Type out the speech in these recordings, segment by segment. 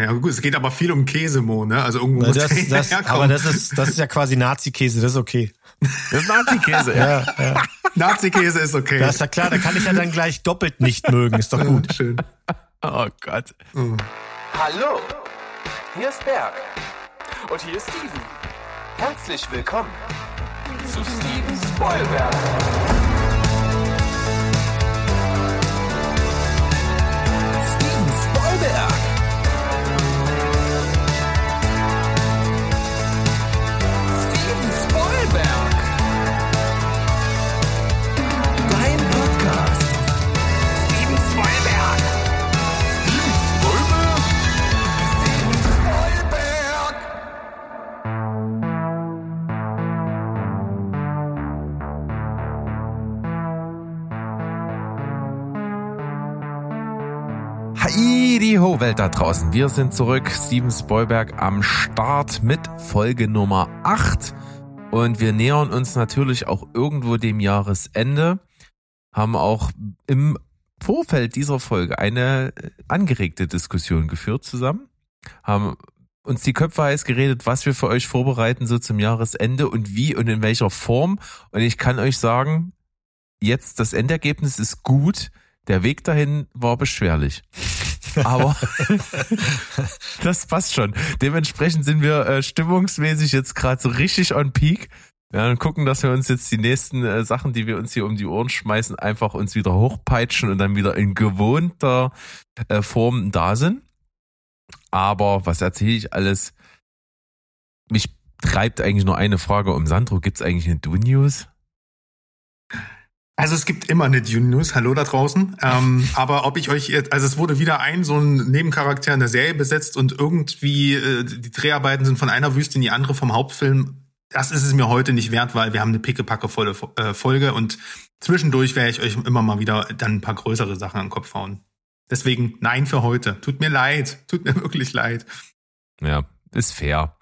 Ja gut, es geht aber viel um Käsemo, ne? Also irgendwo Na, muss das, der das, herkommen. aber das ist, das ist ja quasi Nazi-Käse, das ist okay. Das ist Nazi-Käse, ja. Ja, ja. Nazi-Käse ist okay. Das ist ja klar, da kann ich ja dann gleich doppelt nicht mögen, ist doch gut. Schön. Oh Gott. Hallo, hier ist Berg. Und hier ist Steven. Herzlich willkommen zu Steven Spoilberg. Steven Spoilberg. Heidi ho, Welt da draußen. Wir sind zurück. Steven Spoilberg am Start mit Folge Nummer 8. Und wir nähern uns natürlich auch irgendwo dem Jahresende. Haben auch im Vorfeld dieser Folge eine äh, angeregte Diskussion geführt zusammen. Haben uns die Köpfe heiß geredet, was wir für euch vorbereiten so zum Jahresende und wie und in welcher Form. Und ich kann euch sagen, jetzt das Endergebnis ist gut. Der Weg dahin war beschwerlich. Aber das passt schon. Dementsprechend sind wir äh, stimmungsmäßig jetzt gerade so richtig on peak. Ja, und gucken, dass wir uns jetzt die nächsten äh, Sachen, die wir uns hier um die Ohren schmeißen, einfach uns wieder hochpeitschen und dann wieder in gewohnter äh, Form da sind. Aber was erzähle ich alles? Mich treibt eigentlich nur eine Frage um Sandro. Gibt's eigentlich eine Do-News? Also es gibt immer eine Dune News, hallo da draußen. Ähm, aber ob ich euch jetzt, also es wurde wieder ein so ein Nebencharakter in der Serie besetzt und irgendwie äh, die Dreharbeiten sind von einer Wüste in die andere vom Hauptfilm. Das ist es mir heute nicht wert, weil wir haben eine pickepackevolle äh, Folge und zwischendurch werde ich euch immer mal wieder dann ein paar größere Sachen an den Kopf hauen. Deswegen nein für heute. Tut mir leid, tut mir wirklich leid. Ja, ist fair.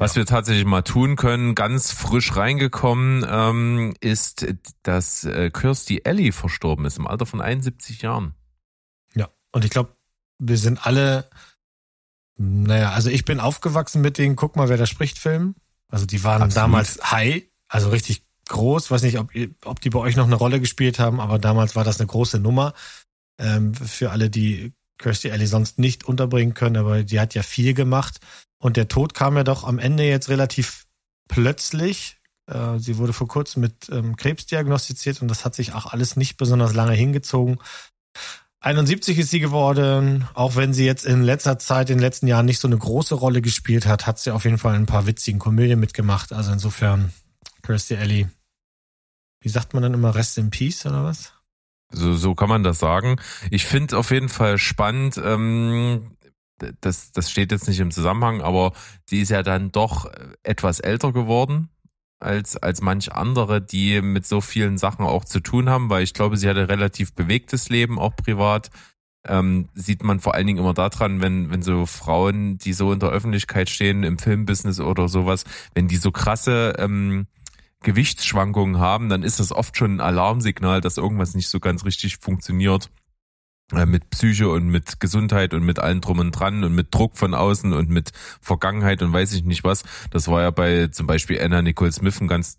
Was wir tatsächlich mal tun können, ganz frisch reingekommen, ähm, ist, dass äh, Kirstie Ellie verstorben ist im Alter von 71 Jahren. Ja, und ich glaube, wir sind alle, naja, also ich bin aufgewachsen mit den Guck mal, wer da spricht Filmen. Also die waren Absolut. damals high, also richtig groß. Weiß nicht, ob, ob die bei euch noch eine Rolle gespielt haben, aber damals war das eine große Nummer. Ähm, für alle, die Kirstie Ellie sonst nicht unterbringen können, aber die hat ja viel gemacht. Und der Tod kam ja doch am Ende jetzt relativ plötzlich. Äh, sie wurde vor kurzem mit ähm, Krebs diagnostiziert und das hat sich auch alles nicht besonders lange hingezogen. 71 ist sie geworden, auch wenn sie jetzt in letzter Zeit, in den letzten Jahren nicht so eine große Rolle gespielt hat, hat sie auf jeden Fall ein paar witzigen Komödien mitgemacht. Also insofern, Kirstie Ellie, wie sagt man dann immer, Rest in Peace oder was? So, so kann man das sagen. Ich finde auf jeden Fall spannend, ähm, das, das steht jetzt nicht im Zusammenhang, aber sie ist ja dann doch etwas älter geworden als, als manch andere, die mit so vielen Sachen auch zu tun haben, weil ich glaube, sie hatte relativ bewegtes Leben, auch privat. Ähm, sieht man vor allen Dingen immer daran, wenn, wenn so Frauen, die so in der Öffentlichkeit stehen, im Filmbusiness oder sowas, wenn die so krasse ähm, Gewichtsschwankungen haben, dann ist das oft schon ein Alarmsignal, dass irgendwas nicht so ganz richtig funktioniert mit Psyche und mit Gesundheit und mit allem drum und dran und mit Druck von außen und mit Vergangenheit und weiß ich nicht was. Das war ja bei zum Beispiel Anna Nicole Smith ein ganz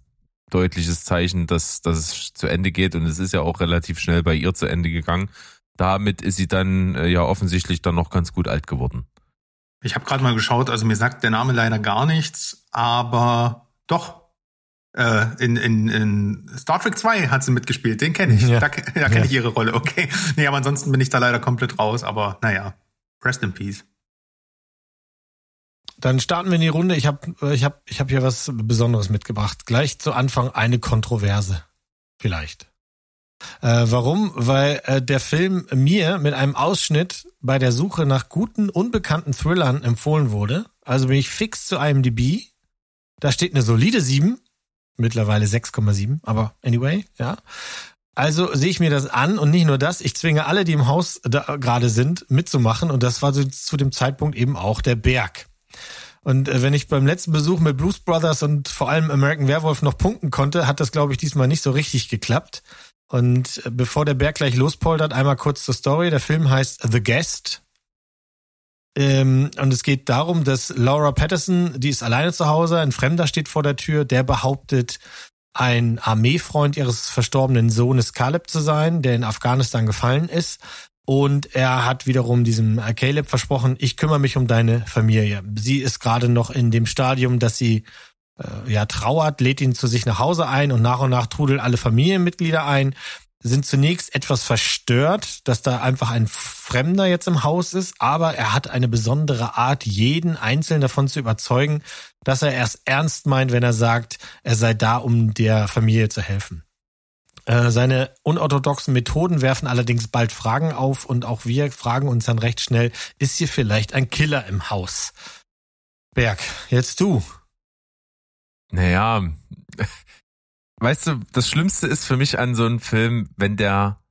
deutliches Zeichen, dass, dass es zu Ende geht und es ist ja auch relativ schnell bei ihr zu Ende gegangen. Damit ist sie dann äh, ja offensichtlich dann noch ganz gut alt geworden. Ich habe gerade mal geschaut, also mir sagt der Name leider gar nichts, aber doch. Äh, in, in, in Star Trek 2 hat sie mitgespielt, den kenne ich. Ja. Da, da kenne Ja. ich ihre Rolle, okay. Nee, aber ansonsten bin ich da leider komplett raus, aber naja. Rest in Peace. Dann starten wir in die Runde. Ich habe ich hab, ich hab hier was Besonderes mitgebracht. Gleich zu Anfang eine Kontroverse. Vielleicht. Äh, warum? Weil äh, der Film mir mit einem Ausschnitt bei der Suche nach guten, unbekannten Thrillern empfohlen wurde. Also bin ich fix zu IMDb. Da steht eine solide 7. Mittlerweile 6,7. Aber anyway, ja. Also sehe ich mir das an und nicht nur das, ich zwinge alle, die im Haus gerade sind, mitzumachen. Und das war zu dem Zeitpunkt eben auch der Berg. Und äh, wenn ich beim letzten Besuch mit Blues Brothers und vor allem American Werewolf noch punkten konnte, hat das, glaube ich, diesmal nicht so richtig geklappt. Und äh, bevor der Berg gleich lospoltert, einmal kurz zur Story. Der Film heißt The Guest. Ähm, und es geht darum, dass Laura Patterson, die ist alleine zu Hause, ein Fremder steht vor der Tür, der behauptet, ein Armeefreund ihres verstorbenen Sohnes Caleb zu sein, der in Afghanistan gefallen ist. Und er hat wiederum diesem Caleb versprochen, ich kümmere mich um deine Familie. Sie ist gerade noch in dem Stadium, dass sie äh, ja trauert, lädt ihn zu sich nach Hause ein und nach und nach trudeln alle Familienmitglieder ein sind zunächst etwas verstört, dass da einfach ein Fremder jetzt im Haus ist, aber er hat eine besondere Art, jeden Einzelnen davon zu überzeugen, dass er erst ernst meint, wenn er sagt, er sei da, um der Familie zu helfen. Äh, seine unorthodoxen Methoden werfen allerdings bald Fragen auf und auch wir fragen uns dann recht schnell, ist hier vielleicht ein Killer im Haus? Berg, jetzt du. Naja, weißt du, das Schlimmste ist für mich an so einem Film, wenn der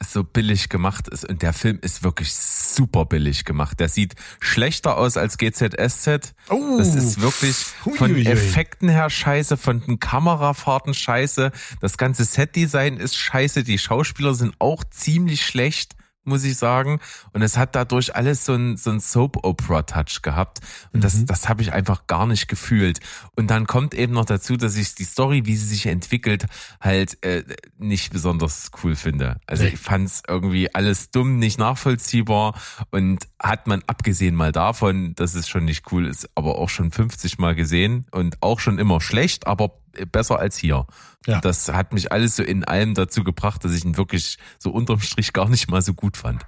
so billig gemacht ist. Und der Film ist wirklich super billig gemacht. Der sieht schlechter aus als GZSZ. Oh. Das ist wirklich von. Effekten her scheiße, von den Kamerafahrten scheiße. Das ganze Setdesign ist scheiße. Die Schauspieler sind auch ziemlich schlecht muss ich sagen. Und es hat dadurch alles so ein, so ein Soap-Opera-Touch gehabt. Und das, Mhm. das habe ich einfach gar nicht gefühlt. Und dann kommt eben noch dazu, dass ich die Story, wie sie sich entwickelt, halt äh, nicht besonders cool finde. Also ich fand's irgendwie alles dumm, nicht nachvollziehbar und hat man abgesehen mal davon, dass es schon nicht cool ist, aber auch schon 50 Mal gesehen und auch schon immer schlecht, aber besser als hier. Ja. Das hat mich alles so in allem dazu gebracht, dass ich ihn wirklich so unterm Strich gar nicht mal so gut fand.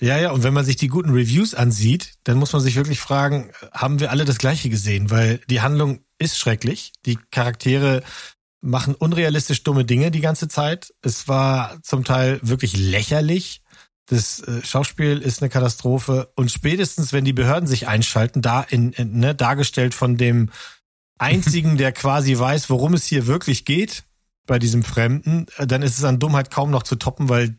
Ja, ja, und wenn man sich die guten Reviews ansieht, dann muss man sich wirklich fragen, haben wir alle das Gleiche gesehen? Weil die Handlung ist schrecklich. Die Charaktere machen unrealistisch dumme Dinge die ganze Zeit. Es war zum Teil wirklich lächerlich. Das äh, Schauspiel ist eine Katastrophe. Und spätestens, wenn die Behörden sich einschalten, da in, in ne, dargestellt von dem einzigen, der quasi weiß, worum es hier wirklich geht, bei diesem Fremden, äh, dann ist es an Dummheit kaum noch zu toppen, weil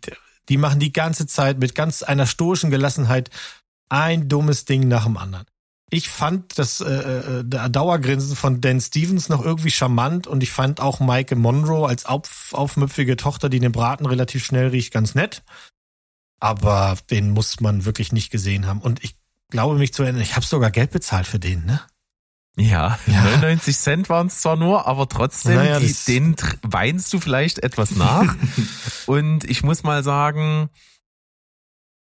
die machen die ganze Zeit mit ganz einer stoischen Gelassenheit ein dummes Ding nach dem anderen. Ich fand das äh, äh, Dauergrinsen von Dan Stevens noch irgendwie charmant und ich fand auch Maike Monroe als auf, aufmüpfige Tochter, die den Braten relativ schnell riecht, ganz nett. Aber den muss man wirklich nicht gesehen haben. Und ich glaube mich zu erinnern, ich habe sogar Geld bezahlt für den, ne? Ja, Ja. 99 Cent waren es zwar nur, aber trotzdem, Naja, die, den weinst du vielleicht etwas nach. Und ich muss mal sagen,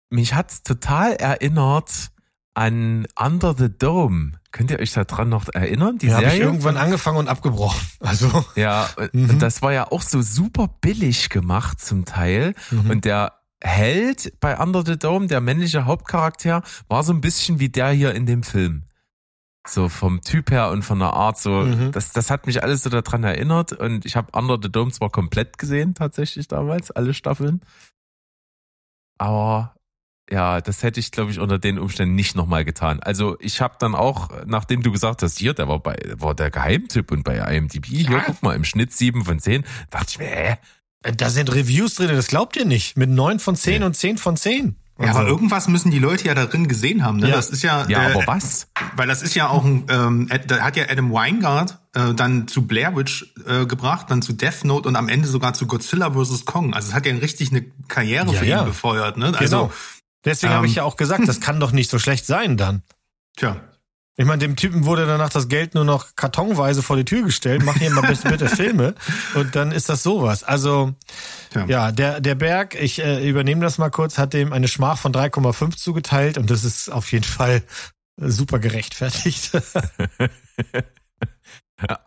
mich hat's total erinnert an Under the Dome. Könnt ihr euch daran noch erinnern? Die Die habe ich irgendwann angefangen und abgebrochen. Also Ja, und Mhm. das war ja auch so super billig gemacht zum Teil. Mhm. Und der Held bei Under the Dome, der männliche Hauptcharakter, war so ein bisschen wie der hier in dem Film. So vom Typ her und von der Art, so, Mhm. das, das hat mich alles so daran erinnert. Und ich habe Under the Dome zwar komplett gesehen, tatsächlich damals, alle Staffeln. Aber ja, das hätte ich, glaube ich, unter den Umständen nicht nochmal getan. Also ich habe dann auch, nachdem du gesagt hast, hier, der war bei, war der Geheimtipp und bei IMDb, hier, guck mal, im Schnitt sieben von zehn, dachte ich mir, hä? da sind Reviews drin, das glaubt ihr nicht. Mit neun von zehn Ja. und zehn von zehn. Ja, aber irgendwas müssen die Leute ja da drin gesehen haben. Ne? Ja. Das ist ja, Ja, äh, aber was? weil das ist ja auch ein, ähm, da hat ja Adam Weingart äh, dann zu Blair Witch äh, gebracht, dann zu Death Note und am Ende sogar zu Godzilla vs. Kong. Also es hat ja richtig eine Karriere Ja, für ihn befeuert. Ne? Also, Genau. Deswegen habe ähm, ich ja auch gesagt, das kann doch nicht so schlecht sein dann. tja. Ich meine, dem Typen wurde danach das Geld nur noch kartonweise vor die Tür gestellt. Mach hier mal bitte, bitte Filme. Und dann ist das sowas. Also, Tja. ja, der, der Berg, ich äh, übernehme das mal kurz, hat dem eine Schmach von 3,5 zugeteilt und das ist auf jeden Fall super gerechtfertigt.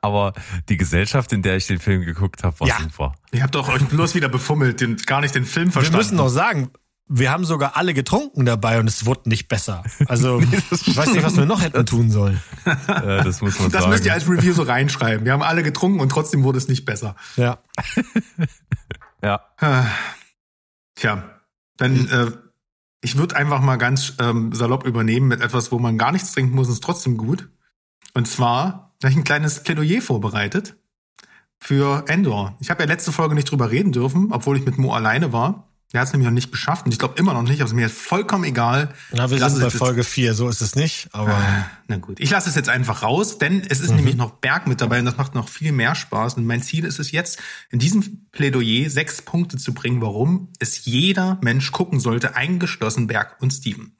Aber die Gesellschaft, in der ich den Film geguckt habe, war Ja. super. Ihr habt doch euch bloß wieder befummelt, den, gar nicht den Film Wir verstanden. müssen noch sagen, wir haben sogar alle getrunken dabei und es wurde nicht besser. Also, ich weiß nicht, was wir noch hätten tun sollen. Äh, das muss man das sagen. müsst ihr als Review so reinschreiben. Wir haben alle getrunken und trotzdem wurde es nicht besser. Ja. ja. Ah, Tja, dann äh, ich würde einfach mal ganz ähm, salopp übernehmen mit etwas, wo man gar nichts trinken muss, ist trotzdem gut. Und zwar habe ich ein kleines Plädoyer vorbereitet für Endor. Ich habe ja letzte Folge nicht drüber reden dürfen, obwohl ich mit Mo alleine war. Der hat es nämlich noch nicht geschafft und ich glaube immer noch nicht, aber es ist mir jetzt vollkommen egal. Na, wir sind bei Folge 4, so ist es nicht, aber Na gut, ich lasse es jetzt einfach raus, denn es ist nämlich noch Berg mit dabei und das macht noch viel mehr Spaß. Und mein Ziel ist es jetzt, in diesem Plädoyer sechs Punkte zu bringen, warum es jeder Mensch gucken sollte, eingeschlossen Berg und Steven.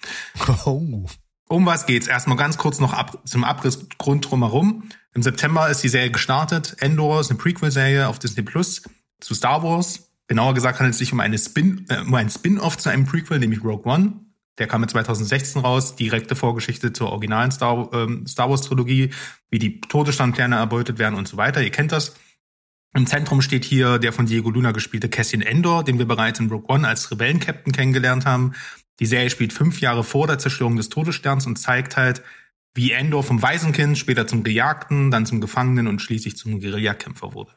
oh. Um was geht's? Erstmal ganz kurz noch ab, zum Abrissgrund drumherum. Im September ist die Serie gestartet. Endor ist eine Prequel-Serie auf Disney Plus zu Star Wars. Genauer gesagt handelt es sich um, eine Spin, äh, um einen Spin-off zu einem Prequel, nämlich Rogue One. Der kam in 2016 raus, direkte Vorgeschichte zur originalen Star, ähm, Star Wars Trilogie, wie die Todesstandpläne erbeutet werden und so weiter. Ihr kennt das. Im Zentrum steht hier der von Diego Luna gespielte Cassian Endor, den wir bereits in Rogue One als Rebellenkapitän kennengelernt haben. Die Serie spielt fünf Jahre vor der Zerstörung des Todessterns und zeigt halt, wie Endor vom Waisenkind später zum Gejagten, dann zum Gefangenen und schließlich zum Guerillakämpfer wurde.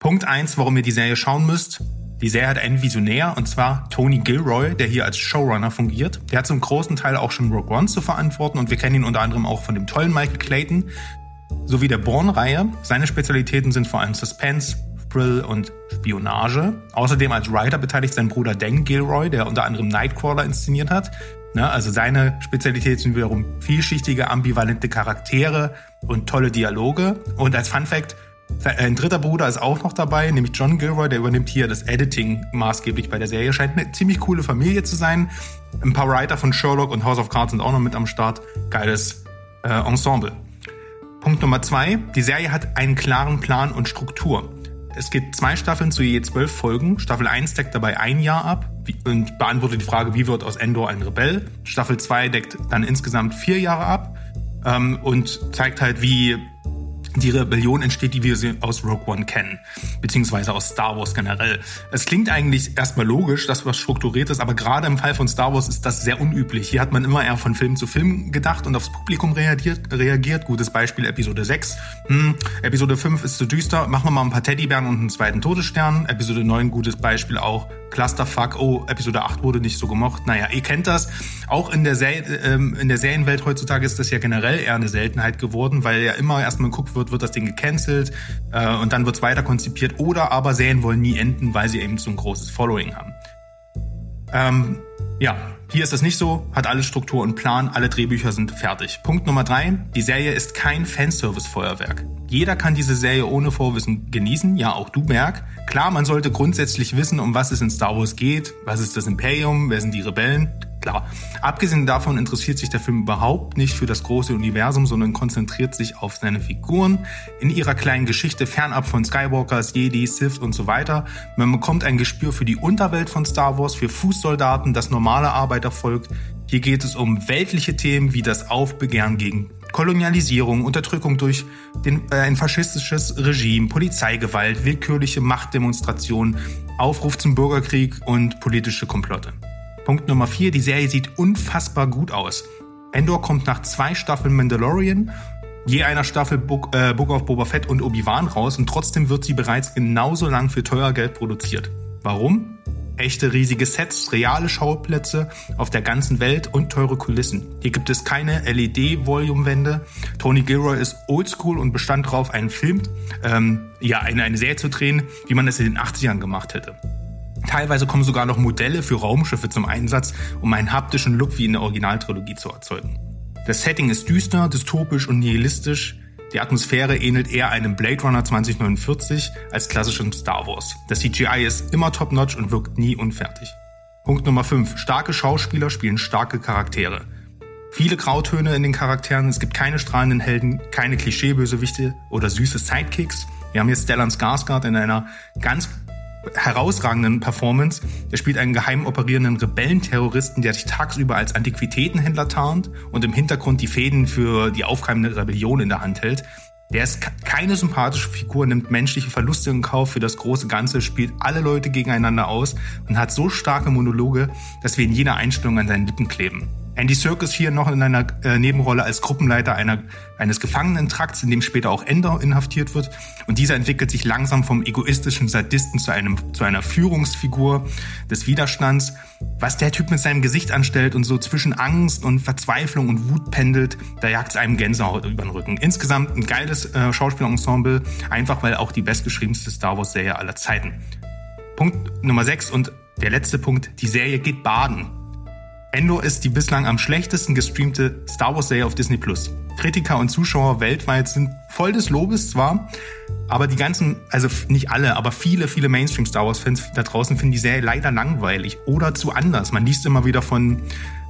Punkt eins, warum ihr die Serie schauen müsst. Die Serie hat einen Visionär, und zwar Tony Gilroy, der hier als Showrunner fungiert. Der hat zum großen Teil auch schon Rogue One zu verantworten und wir kennen ihn unter anderem auch von dem tollen Michael Clayton sowie der Bourne-Reihe. Seine Spezialitäten sind vor allem Suspense, Thrill und Spionage. Außerdem als Writer beteiligt sein Bruder Dan Gilroy, der unter anderem Nightcrawler inszeniert hat. Ne, also seine Spezialität sind wiederum vielschichtige, ambivalente Charaktere und tolle Dialoge. Und als Fun Fact, ein dritter Bruder ist auch noch dabei, nämlich John Gilroy, der übernimmt hier das Editing maßgeblich bei der Serie. Scheint eine ziemlich coole Familie zu sein. Ein paar Writer von Sherlock und House of Cards sind auch noch mit am Start. Geiles äh, Ensemble. Punkt Nummer zwei. Die Serie hat einen klaren Plan und Struktur. Es gibt zwei Staffeln zu je zwölf Folgen. Staffel 1 deckt dabei ein Jahr ab und beantwortet die Frage, wie wird aus Endor ein Rebell. Staffel 2 deckt dann insgesamt vier Jahre ab ähm, und zeigt halt, wie die Rebellion entsteht, die wir aus Rogue One kennen, beziehungsweise aus Star Wars generell. Es klingt eigentlich erstmal logisch, dass was strukturiert ist, aber gerade im Fall von Star Wars ist das sehr unüblich. Hier hat man immer eher von Film zu Film gedacht und aufs Publikum reagiert. reagiert. Gutes Beispiel Episode 6. Hm, Episode 5 ist zu düster, machen wir mal ein paar Teddybären und einen zweiten Todesstern. Episode 9, gutes Beispiel auch. Clusterfuck, oh, Episode 8 wurde nicht so gemocht. Naja, ihr kennt das. Auch in der, Ser ähm, in der Serienwelt heutzutage ist das ja generell eher eine Seltenheit geworden, weil ja immer erstmal geguckt wird, wird das Ding gecancelt äh, und dann wird es weiter konzipiert. Oder aber Serien wollen nie enden, weil sie eben so ein großes Following haben. Ähm, ja, hier ist das nicht so, hat alle Struktur und Plan, alle Drehbücher sind fertig. Punkt Nummer drei, die Serie ist kein Fanservice-Feuerwerk. Jeder kann diese Serie ohne Vorwissen genießen, ja auch du, Berg. Klar, man sollte grundsätzlich wissen, um was es in Star Wars geht, was ist das Imperium, wer sind die Rebellen, klar. Abgesehen davon interessiert sich der Film überhaupt nicht für das große Universum, sondern konzentriert sich auf seine Figuren in ihrer kleinen Geschichte fernab von Skywalkers, Jedi, Sith und so weiter. Man bekommt ein Gespür für die Unterwelt von Star Wars, für Fußsoldaten, das normale Arbeitervolk. Hier geht es um weltliche Themen wie das Aufbegehren gegen Kolonialisierung, Unterdrückung durch den, äh, ein faschistisches Regime, Polizeigewalt, willkürliche Machtdemonstrationen, Aufruf zum Bürgerkrieg und politische Komplotte. Punkt Nummer vier, die Serie sieht unfassbar gut aus. Endor kommt nach zwei Staffeln Mandalorian, je einer Staffel Book, äh, Book of Boba Fett und Obi-Wan raus und trotzdem wird sie bereits genauso lang für teuer Geld produziert. Warum? echte riesige Sets, reale Schauplätze auf der ganzen Welt und teure Kulissen. Hier gibt es keine LED-Volume-Wände. Tony Gilroy ist oldschool und bestand darauf, einen Film, ähm, ja, eine, eine Serie zu drehen, wie man es in den 80ern gemacht hätte. Teilweise kommen sogar noch Modelle für Raumschiffe zum Einsatz, um einen haptischen Look wie in der Originaltrilogie zu erzeugen. Das Setting ist düster, dystopisch und nihilistisch. Die Atmosphäre ähnelt eher einem Blade Runner 2049 als klassischem Star Wars. Das CGI ist immer top-notch und wirkt nie unfertig. Punkt Nummer 5. Starke Schauspieler spielen starke Charaktere. Viele Grautöne in den Charakteren, es gibt keine strahlenden Helden, keine Klischeebösewichte oder süße Sidekicks. Wir haben hier Stellan Skarsgård in einer ganz herausragenden Performance. Er spielt einen geheim operierenden Rebellenterroristen, der sich tagsüber als Antiquitätenhändler tarnt und im Hintergrund die Fäden für die aufkeimende Rebellion in der Hand hält. Der ist keine sympathische Figur, nimmt menschliche Verluste in Kauf für das große Ganze, spielt alle Leute gegeneinander aus und hat so starke Monologe, dass wir in jeder Einstellung an seinen Lippen kleben. Andy Serkis hier noch in einer äh, Nebenrolle als Gruppenleiter einer, eines Gefangenentrakts, in dem später auch Endor inhaftiert wird. Und dieser entwickelt sich langsam vom egoistischen Sadisten zu, einem, zu einer Führungsfigur des Widerstands. Was der Typ mit seinem Gesicht anstellt und so zwischen Angst und Verzweiflung und Wut pendelt, da jagt es einem Gänsehaut über den Rücken. Insgesamt ein geiles äh, Schauspielensemble, einfach weil auch die bestgeschriebenste Star Wars-Serie aller Zeiten. Punkt Nummer 6 und der letzte Punkt, die Serie geht baden. Endor ist die bislang am schlechtesten gestreamte Star Wars Serie auf Disney Plus. Kritiker und Zuschauer weltweit sind voll des Lobes zwar, aber die ganzen, also nicht alle, aber viele, viele Mainstream Star Wars Fans da draußen finden die Serie leider langweilig oder zu anders. Man liest immer wieder von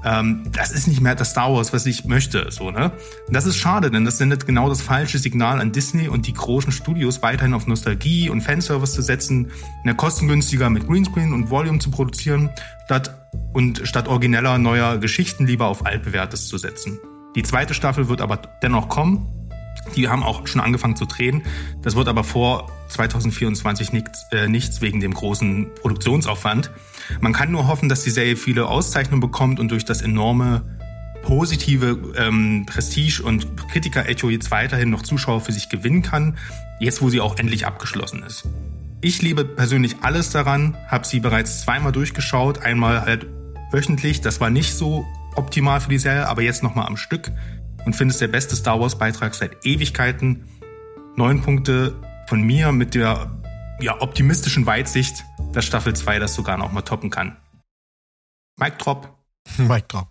ähm, das ist nicht mehr das Star Wars, was ich möchte. So, ne? Das ist schade, denn das sendet genau das falsche Signal an Disney und die großen Studios weiterhin auf Nostalgie und Fanservice zu setzen, eine kostengünstiger mit Greenscreen und Volume zu produzieren, statt und statt origineller neuer Geschichten lieber auf altbewährtes zu setzen. Die zweite Staffel wird aber dennoch kommen. Die haben auch schon angefangen zu drehen. Das wird aber vor 2024 nichts, äh, nichts wegen dem großen Produktionsaufwand. Man kann nur hoffen, dass die Serie viele Auszeichnungen bekommt und durch das enorme positive ähm, Prestige und Kritiker-Echo jetzt weiterhin noch Zuschauer für sich gewinnen kann, jetzt wo sie auch endlich abgeschlossen ist. Ich liebe persönlich alles daran, habe sie bereits zweimal durchgeschaut, einmal halt wöchentlich, das war nicht so optimal für die Serie, aber jetzt nochmal am Stück und finde es der beste Star Wars Beitrag seit Ewigkeiten. Neun Punkte von mir mit der ja, optimistischen Weitsicht, dass Staffel 2 das sogar noch mal toppen kann. Mike Drop. Mike Drop.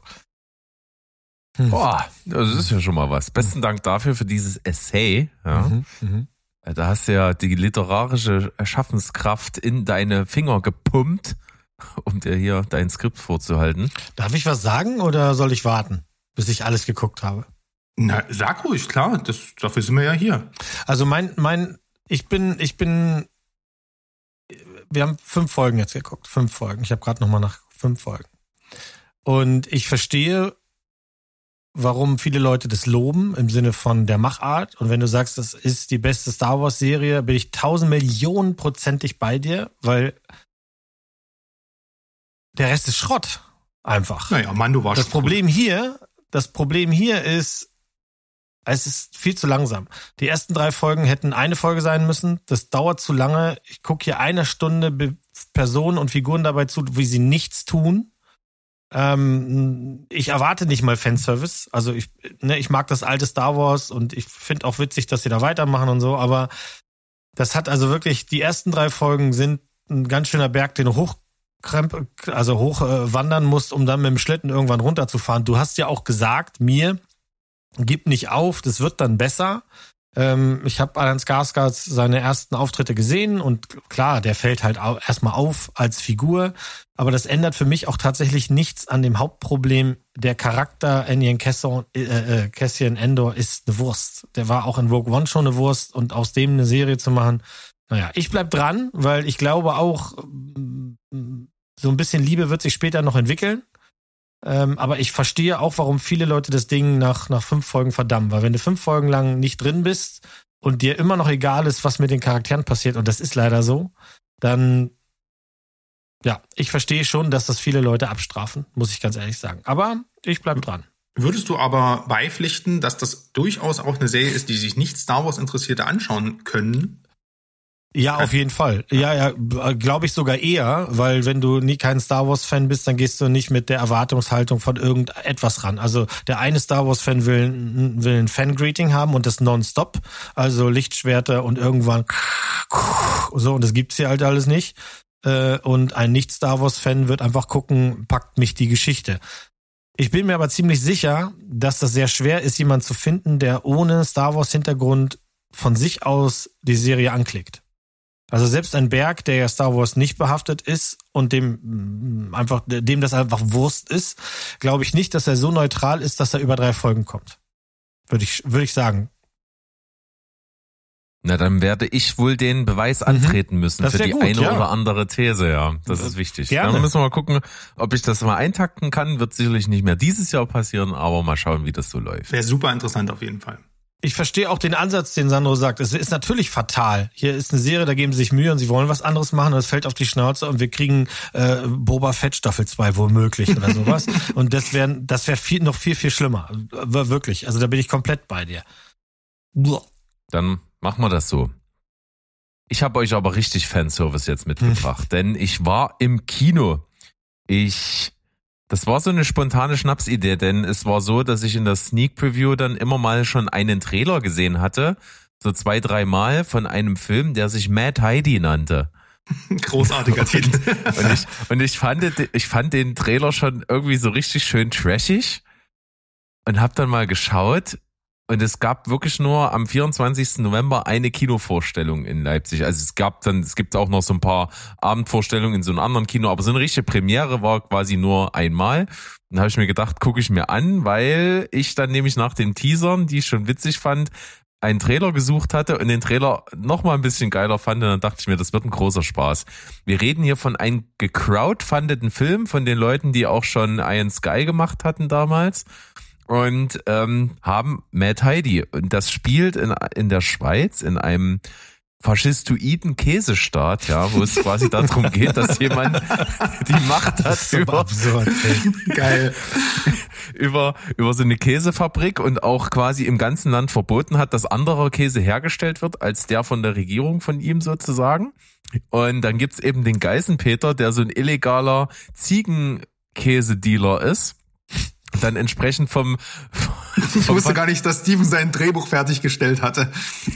Boah, das ist ja schon mal was. Besten Dank dafür für dieses Essay. Ja. Mhm, mhm. Da hast du ja die literarische Schaffenskraft in deine Finger gepumpt, um dir hier dein Skript vorzuhalten. Darf ich was sagen oder soll ich warten, bis ich alles geguckt habe? Na, sag ruhig, klar, das, dafür sind wir ja hier. Also mein, mein, ich bin, ich bin, wir haben fünf Folgen jetzt geguckt, fünf Folgen. Ich habe gerade noch mal nach fünf Folgen. Und ich verstehe, warum viele Leute das loben im Sinne von der Machart. Und wenn du sagst, das ist die beste Star Wars Serie, bin ich tausend Millionen prozentig bei dir, weil der Rest ist Schrott. Einfach. Naja, Mando war Das schon Problem hier, das Problem hier ist, es ist viel zu langsam. Die ersten drei Folgen hätten eine Folge sein müssen. Das dauert zu lange. Ich gucke hier eine Stunde Personen und Figuren dabei zu, wie sie nichts tun. Ähm, ich erwarte nicht mal Fanservice. Also ich, ne, ich mag das alte Star Wars und ich finde auch witzig, dass sie da weitermachen und so, aber das hat also wirklich, die ersten drei Folgen sind ein ganz schöner Berg, den du hochkremp, also hoch äh, wandern musst, um dann mit dem Schlitten irgendwann runterzufahren. Du hast ja auch gesagt, mir, gib nicht auf, das wird dann besser. Ähm, ich habe Alan Skarsgård seine ersten Auftritte gesehen und klar, der fällt halt erstmal auf als Figur, aber das ändert für mich auch tatsächlich nichts an dem Hauptproblem. Der Charakter Enian Cassian, äh, äh, Cassian Endor ist eine Wurst. Der war auch in Rogue One schon eine Wurst und aus dem eine Serie zu machen, naja, ich bleib dran, weil ich glaube auch, mm, so ein bisschen Liebe wird sich später noch entwickeln. Ähm, aber ich verstehe auch, warum viele Leute das Ding nach, nach fünf Folgen verdammen. Weil wenn du fünf Folgen lang nicht drin bist und dir immer noch egal ist, was mit den Charakteren passiert, und das ist leider so, dann, ja, ich verstehe schon, dass das viele Leute abstrafen, muss ich ganz ehrlich sagen. Aber ich bleib dran. Würdest du aber beipflichten, dass das durchaus auch eine Serie ist, die sich nicht Star Wars Interessierte anschauen können? Ja, auf jeden Fall. Ja, ja, glaube ich sogar eher, weil wenn du nie kein Star Wars Fan bist, dann gehst du nicht mit der Erwartungshaltung von irgendetwas ran. Also der eine Star Wars Fan will, will ein Fan-Greeting haben und das nonstop, also Lichtschwerter und irgendwann so und das gibt's hier halt alles nicht. Äh, Und ein Nicht-Star Wars Fan wird einfach gucken, packt mich die Geschichte. Ich bin mir aber ziemlich sicher, dass das sehr schwer ist, jemand zu finden, der ohne Star Wars Hintergrund von sich aus die Serie anklickt. Also selbst ein Berg, der ja Star Wars nicht behaftet ist und dem mm, einfach dem das einfach Wurst ist, glaube ich nicht, dass er so neutral ist, dass er über drei Folgen kommt. Würde ich würde ich sagen. Na, dann werde ich wohl den Beweis antreten müssen Mhm. Das für die gut, eine ja. oder andere These, ja. Das ist wichtig. Gerne. Dann müssen wir mal gucken, ob ich das mal eintakten kann. Wird sicherlich nicht mehr dieses Jahr passieren, aber mal schauen, wie das so läuft. Wäre super interessant auf jeden Fall. Ich verstehe auch den Ansatz, den Sandro sagt. Es ist natürlich fatal. Hier ist eine Serie, da geben sie sich Mühe und sie wollen was anderes machen und es fällt auf die Schnauze und wir kriegen äh, Boba Fett Staffel 2 womöglich oder sowas. und das wäre das wäre viel, noch viel, viel schlimmer. Wir- Wirklich. Also da bin ich komplett bei dir. Dann machen wir das so. Ich habe euch aber richtig Fanservice jetzt mitgebracht, denn ich war im Kino. Ich, das war so eine spontane Schnapsidee, denn es war so, dass ich in der Sneak Preview dann immer mal schon einen Trailer gesehen hatte, so zwei, drei Mal von einem Film, der sich Mad Heidi nannte. Großartiger Titel. Und ich, und ich fand, den- ich fand den Trailer schon irgendwie so richtig schön trashig und hab dann mal geschaut Und es gab wirklich nur am 24. November eine Kinovorstellung in Leipzig. Also es gab dann, es gibt auch noch so ein paar Abendvorstellungen in so einem anderen Kino, aber so eine richtige Premiere war quasi nur einmal. Dann habe ich mir gedacht, gucke ich mir an, weil ich dann nämlich nach den Teasern, die ich schon witzig fand, einen Trailer gesucht hatte und den Trailer noch mal ein bisschen geiler fand. Und dann dachte ich mir, das wird ein großer Spaß. Wir reden hier von einem gecrowdfundeten Film von den Leuten, die auch schon Iron Sky gemacht hatten damals und ähm, haben Mad Heidi. Und das spielt in, in der Schweiz in einem faschistoiden Käsestaat, ja, wo es quasi darum geht, dass jemand die Macht hat So über, absurd. Geil. über, über so eine Käsefabrik und auch quasi im ganzen Land verboten hat, dass anderer Käse hergestellt wird als der von der Regierung von ihm sozusagen. Und dann gibt's eben den Geißenpeter, der so ein illegaler Ziegenkäsedealer ist. Dann entsprechend vom, Ich vom wusste gar nicht, dass Steven sein Drehbuch fertiggestellt hatte.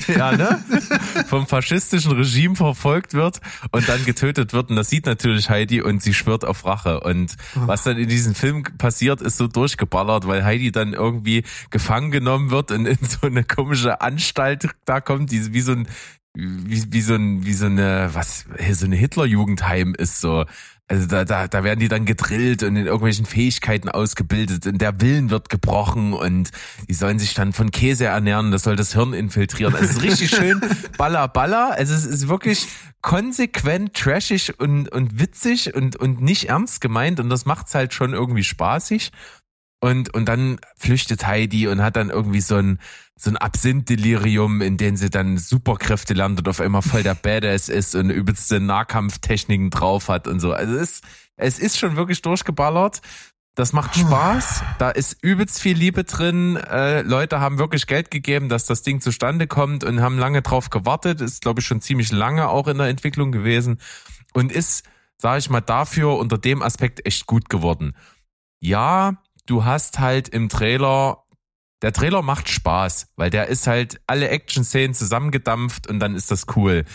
ja, ne? vom faschistischen Regime verfolgt wird und dann getötet wird. Und das sieht natürlich Heidi und sie schwört auf Rache. Und was dann in diesem Film passiert, ist so durchgeballert, weil Heidi dann irgendwie gefangen genommen wird und in so eine komische Anstalt da kommt, die wie so ein wie, wie so ein wie so eine was so eine Hitlerjugendheim ist so also da, da, da werden die dann gedrillt und in irgendwelchen Fähigkeiten ausgebildet und der Willen wird gebrochen und die sollen sich dann von Käse ernähren, das soll das Hirn infiltrieren. Also es ist richtig schön baller baller. Also es ist wirklich konsequent trashig und, und witzig und, und nicht ernst gemeint und das macht's halt schon irgendwie spaßig. Und, und dann flüchtet Heidi und hat dann irgendwie so ein, so ein Absinth-Delirium, in dem sie dann Superkräfte lernt und auf einmal voll der Badass ist und übelste Nahkampftechniken drauf hat und so. Also es, es ist schon wirklich durchgeballert. Das macht Spaß. Da ist übelst viel Liebe drin. Äh, Leute haben wirklich Geld gegeben, dass das Ding zustande kommt und haben lange drauf gewartet. Ist, glaube ich, schon ziemlich lange auch in der Entwicklung gewesen und ist, sage ich mal, dafür unter dem Aspekt echt gut geworden. Ja, du hast halt im Trailer der Trailer macht Spaß, weil der ist halt alle Action-Szenen zusammengedampft und dann ist das cool.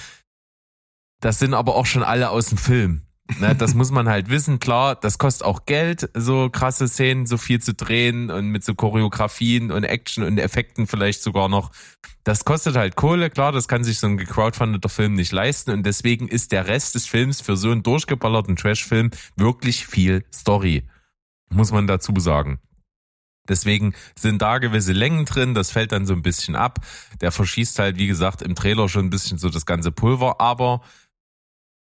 Das sind aber auch schon alle aus dem Film. Ne, das muss man halt wissen. Klar, das kostet auch Geld, so krasse Szenen, so viel zu drehen und mit so Choreografien und Action und Effekten vielleicht sogar noch. Das kostet halt Kohle, klar, das kann sich so ein gecrowdfundeter Film nicht leisten und deswegen ist der Rest des Films für so einen durchgeballerten Trash-Film wirklich viel Story. Muss man dazu sagen. Deswegen sind da gewisse Längen drin, das fällt dann so ein bisschen ab. Der verschießt halt, wie gesagt, im Trailer schon ein bisschen so das ganze Pulver, aber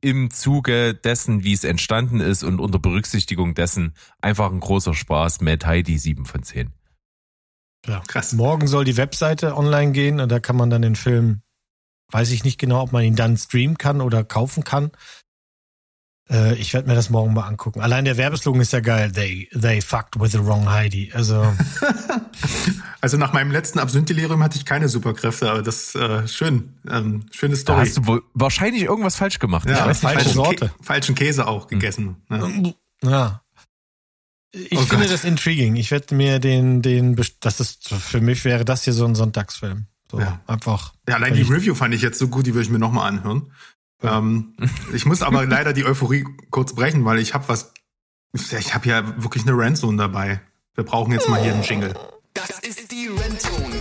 im Zuge dessen, wie es entstanden ist und unter Berücksichtigung dessen, einfach ein großer Spaß. Mad Heidi 7 von 10. Ja. Krass. Morgen soll die Webseite online gehen und da kann man dann den Film, weiß ich nicht genau, ob man ihn dann streamen kann oder kaufen kann. Äh, ich werde mir das morgen mal angucken. Allein der Werbeslogan ist ja geil. They, they fucked with the wrong Heidi. Also, Also nach meinem letzten Absinth-Delirium hatte ich keine Superkräfte, aber das äh, schön. Ähm, schöne Da Story. hast du wohl wahrscheinlich irgendwas falsch gemacht. ja, ich weiß nicht, falsche falschen, Sorte. Kä falschen Käse auch gegessen. Ja. ja. Ich Oh finde Gott. das intriguing. Ich werde mir den, den, das ist, für mich wäre das hier so ein Sonntagsfilm. So, Ja. einfach. Ja, allein die Review fand ich jetzt so gut, die würde ich mir nochmal anhören. Ähm, ich muss aber leider die Euphorie kurz brechen, weil ich habe was. Ich habe ja wirklich eine Randzone dabei. Wir brauchen jetzt mal hier einen Jingle. Das ist die Hohn.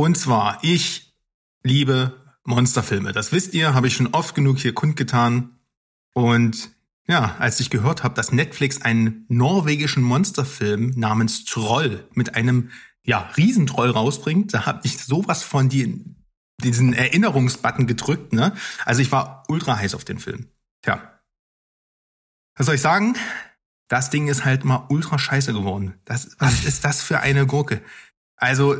Und zwar, ich liebe Monsterfilme. Das wisst ihr, habe ich schon oft genug hier kundgetan. Und ja, als ich gehört habe, dass Netflix einen norwegischen Monsterfilm namens Troll mit einem ja, Riesentroll rausbringt, da habe ich sowas von die, diesen Erinnerungsbutton gedrückt. Ne? Also ich war ultra heiß auf den Film. Tja. Was soll ich sagen? Das Ding ist halt mal ultra scheiße geworden. Das, was ist das für eine Gurke? Also,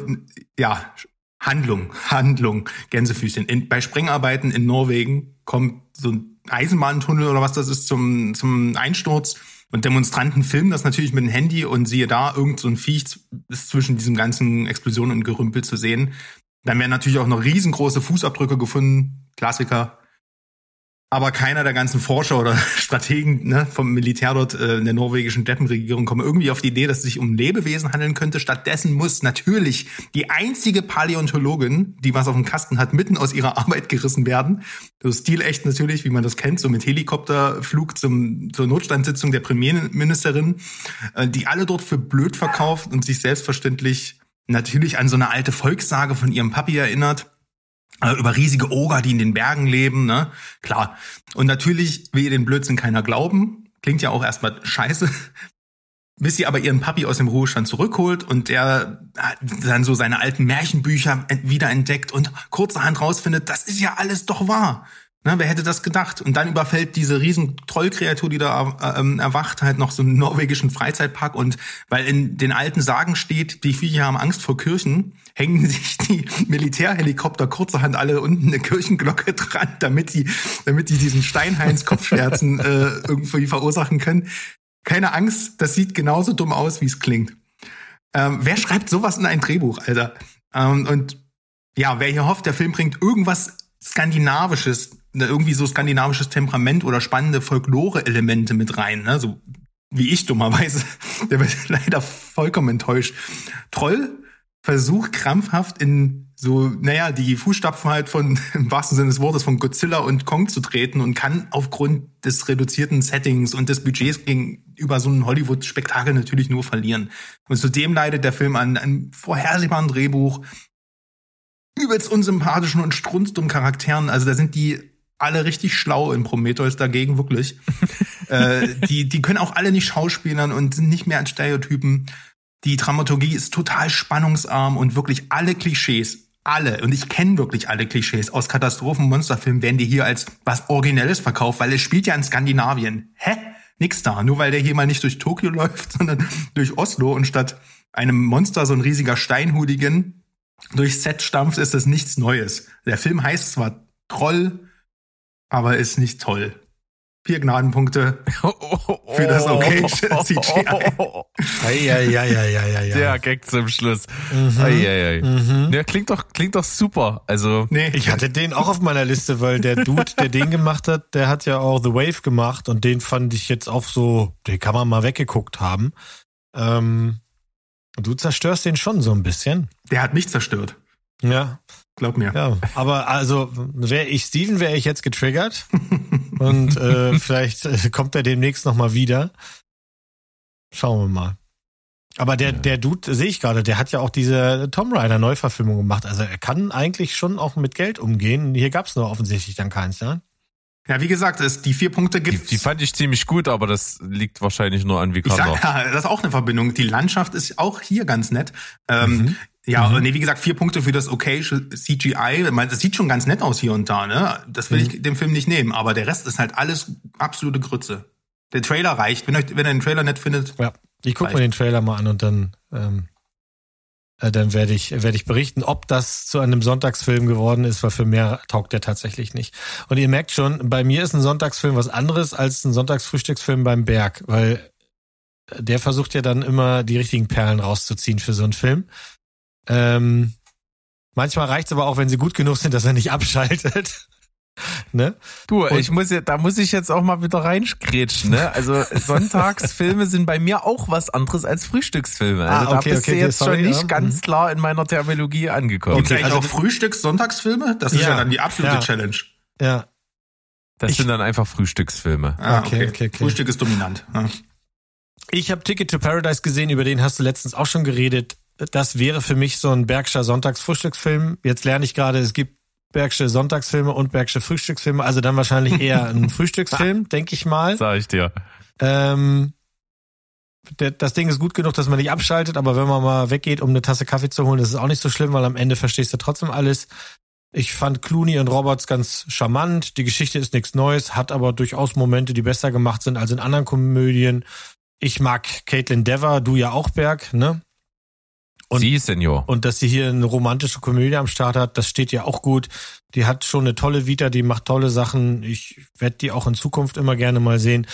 ja, Handlung, Handlung, Gänsefüßchen. In, bei Sprengarbeiten in Norwegen kommt so ein Eisenbahntunnel oder was das ist zum, zum Einsturz und Demonstranten filmen das natürlich mit dem Handy und siehe da, irgend so ein Viech ist zwischen diesem ganzen Explosionen und Gerümpel zu sehen. Dann werden natürlich auch noch riesengroße Fußabdrücke gefunden. Klassiker. Aber keiner der ganzen Forscher oder Strategen ne, vom Militär dort äh, in der norwegischen Deppenregierung kommen irgendwie auf die Idee, dass es sich um Lebewesen handeln könnte. Stattdessen muss natürlich die einzige Paläontologin, die was auf dem Kasten hat, mitten aus ihrer Arbeit gerissen werden. So stilecht natürlich, wie man das kennt, so mit Helikopterflug zum, zur Notstandssitzung der Premierministerin, äh, die alle dort für blöd verkauft und sich selbstverständlich natürlich an so eine alte Volkssage von ihrem Papi erinnert über riesige Oger, die in den Bergen leben, ne? Klar. Und natürlich will ihr den Blödsinn keiner glauben. Klingt ja auch erstmal scheiße. Bis sie aber ihren Papi aus dem Ruhestand zurückholt und der dann so seine alten Märchenbücher wieder entdeckt und kurzerhand rausfindet, das ist ja alles doch wahr. Ne, wer hätte das gedacht? Und dann überfällt diese riesen Trollkreatur, die da äh, ähm, erwacht, halt noch so einen norwegischen Freizeitpark. Und weil in den alten Sagen steht, die Viecher haben Angst vor Kirchen, hängen sich die Militärhelikopter kurzerhand alle unten eine Kirchenglocke dran, damit die, damit die diesen Steinheinz Kopfschmerzen äh, irgendwie verursachen können. Keine Angst, das sieht genauso dumm aus, wie es klingt. Ähm, wer schreibt sowas in ein Drehbuch, Alter? Ähm, und ja, wer hier hofft, der Film bringt irgendwas Skandinavisches irgendwie so skandinavisches Temperament oder spannende Folklore-Elemente mit rein, ne? so wie ich dummerweise, der wird leider vollkommen enttäuscht. Troll versucht krampfhaft in so, naja, die Fußstapfen halt von, im wahrsten Sinne des Wortes, von Godzilla und Kong zu treten und kann aufgrund des reduzierten Settings und des Budgets gegenüber so einem Hollywood-Spektakel natürlich nur verlieren. Und zudem leidet der Film an einem vorhersehbaren Drehbuch, übelst unsympathischen und strunzdummen Charakteren. Also da sind die alle richtig schlau in Prometheus dagegen, wirklich. äh, die, die können auch alle nicht schauspielern und sind nicht mehr an Stereotypen. Die Dramaturgie ist total spannungsarm und wirklich alle Klischees, alle, und ich kenne wirklich alle Klischees aus Katastrophen- Monsterfilmen, werden die hier als was Originelles verkauft, weil es spielt ja in Skandinavien. Hä? Nix da. Nur weil der hier mal nicht durch Tokio läuft, sondern durch Oslo und statt einem Monster so ein riesiger Steinhudigen durchs Set stampft, ist das nichts Neues. Der Film heißt zwar Troll, aber ist nicht toll. Vier Gnadenpunkte für das okay CGI. Ja, ja, ja, ja, ja, ja. Der Gag zum Schluss. Mhm. Ei, ei, ei. Mhm. Ja, klingt doch, klingt doch super. Also. Nee. Ich hatte den auch auf meiner Liste, weil der Dude, der den gemacht hat, der hat ja auch The Wave gemacht und den fand ich jetzt auch so, den kann man mal weggeguckt haben. Ähm, du zerstörst den schon so ein bisschen. Der hat mich zerstört. Ja. Glaub mir. Ja, aber also wäre ich Steven, wäre ich jetzt getriggert. und äh, vielleicht äh, kommt er demnächst nochmal wieder. Schauen wir mal. Aber der, der Dude, sehe ich gerade, der hat ja auch diese Tom Rider Neuverfilmung gemacht. Also er kann eigentlich schon auch mit Geld umgehen. Hier gab es nur offensichtlich dann keins, ja? Ja, wie gesagt, es, die vier Punkte gibt. Die, die, fand ich ziemlich gut, aber das liegt wahrscheinlich nur an Vikander. Ich sag, ja, das ist auch eine Verbindung. Die Landschaft ist auch hier ganz nett. Ähm, mhm. Ja, mhm. nee, wie gesagt, vier Punkte für das okay CGI. Das sieht schon ganz nett aus hier und da, ne? Das will mhm. ich dem Film nicht nehmen, aber der Rest ist halt alles absolute Grütze. Der Trailer reicht. Wenn, euch, wenn ihr den Trailer nett findet. Ja, ich guck reicht. mir den Trailer mal an und dann, ähm, äh, dann werde ich, werde ich berichten, ob das zu einem Sonntagsfilm geworden ist, weil für mehr taugt der tatsächlich nicht. Und ihr merkt schon, bei mir ist ein Sonntagsfilm was anderes als ein Sonntagsfrühstücksfilm beim Berg, weil der versucht ja dann immer die richtigen Perlen rauszuziehen für so einen Film. Ähm, manchmal reicht's aber auch, wenn sie gut genug sind, dass er nicht abschaltet. ne? Du, und ich muss ja, da muss ich jetzt auch mal wieder reinkretschen, ne? Also Sonntagsfilme sind bei mir auch was anderes als Frühstücksfilme. Also ah, okay, da bist okay, du jetzt sorry, schon nicht ja. ganz mhm. klar in meiner Terminologie angekommen. Gibt es eigentlich also, auch Frühstücks-Sonntagsfilme? Das ist ja, ja dann die absolute ja. Challenge. Ja. Das ich, sind dann einfach Frühstücksfilme. Ah, okay. okay, okay Frühstück ist dominant. Ja. Ich habe Ticket to Paradise gesehen, über den hast du letztens auch schon geredet das wäre für mich so ein Bergscher Sonntagsfrühstücksfilm. Jetzt lerne ich gerade, es gibt Bergsche Sonntagsfilme und Bergsche Frühstücksfilme, also dann wahrscheinlich eher ein Frühstücksfilm, denke ich mal. Sag ich dir. Ähm, das Ding ist gut genug, dass man nicht abschaltet, aber wenn man mal weggeht, um eine Tasse Kaffee zu holen, das ist auch nicht so schlimm, weil am Ende verstehst du trotzdem alles. Ich fand Clooney und Roberts ganz charmant. Die Geschichte ist nichts Neues, hat aber durchaus Momente, die besser gemacht sind als in anderen Komödien. Ich mag Caitlin Dever, du ja auch, Berg, ne? Und, sie, Senior. Und dass sie hier eine romantische Komödie am Start hat, das steht ja auch gut. Die hat schon eine tolle Vita, die macht tolle Sachen. Ich werde die auch in Zukunft immer gerne mal sehen.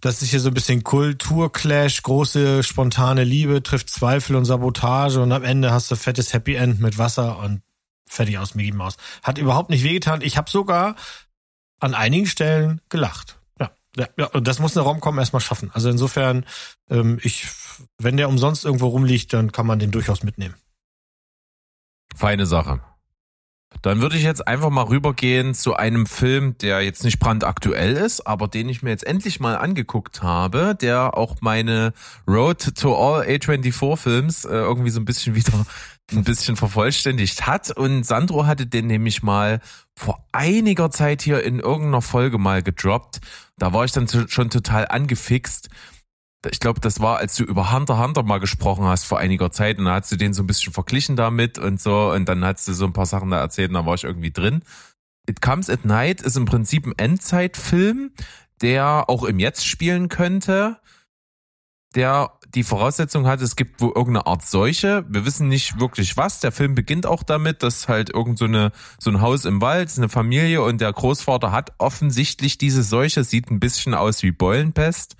Das ist hier so ein bisschen Kulturclash, große spontane Liebe, trifft Zweifel und Sabotage und am Ende hast du fettes Happy End mit Wasser und fertig aus Mickey Mouse. Hat überhaupt nicht wehgetan. Ich habe sogar an einigen Stellen gelacht. Ja, ja, und das muss eine Romcom erstmal schaffen. Also insofern, ähm, ich, wenn der umsonst irgendwo rumliegt, dann kann man den durchaus mitnehmen. Feine Sache. Dann würde ich jetzt einfach mal rübergehen zu einem Film, der jetzt nicht brandaktuell ist, aber den ich mir jetzt endlich mal angeguckt habe, der auch meine Road to All A24 Films äh, irgendwie so ein bisschen wieder ein bisschen vervollständigt hat. Und Sandro hatte den nämlich mal vor einiger Zeit hier in irgendeiner Folge mal gedroppt. Da war ich dann schon total angefixt ich glaube, das war, als du über Hunter Hunter mal gesprochen hast vor einiger Zeit und da hast du den so ein bisschen verglichen damit und so und dann hast du so ein paar Sachen da erzählt und da war ich irgendwie drin. It Comes at Night ist im Prinzip ein Endzeitfilm, der auch im Jetzt spielen könnte, der die Voraussetzung hat, es gibt wo irgendeine Art Seuche. Wir wissen nicht wirklich was. Der Film beginnt auch damit, dass halt irgend so, eine, so ein Haus im Wald, eine Familie und der Großvater hat offensichtlich diese Seuche, sieht ein bisschen aus wie Beulenpest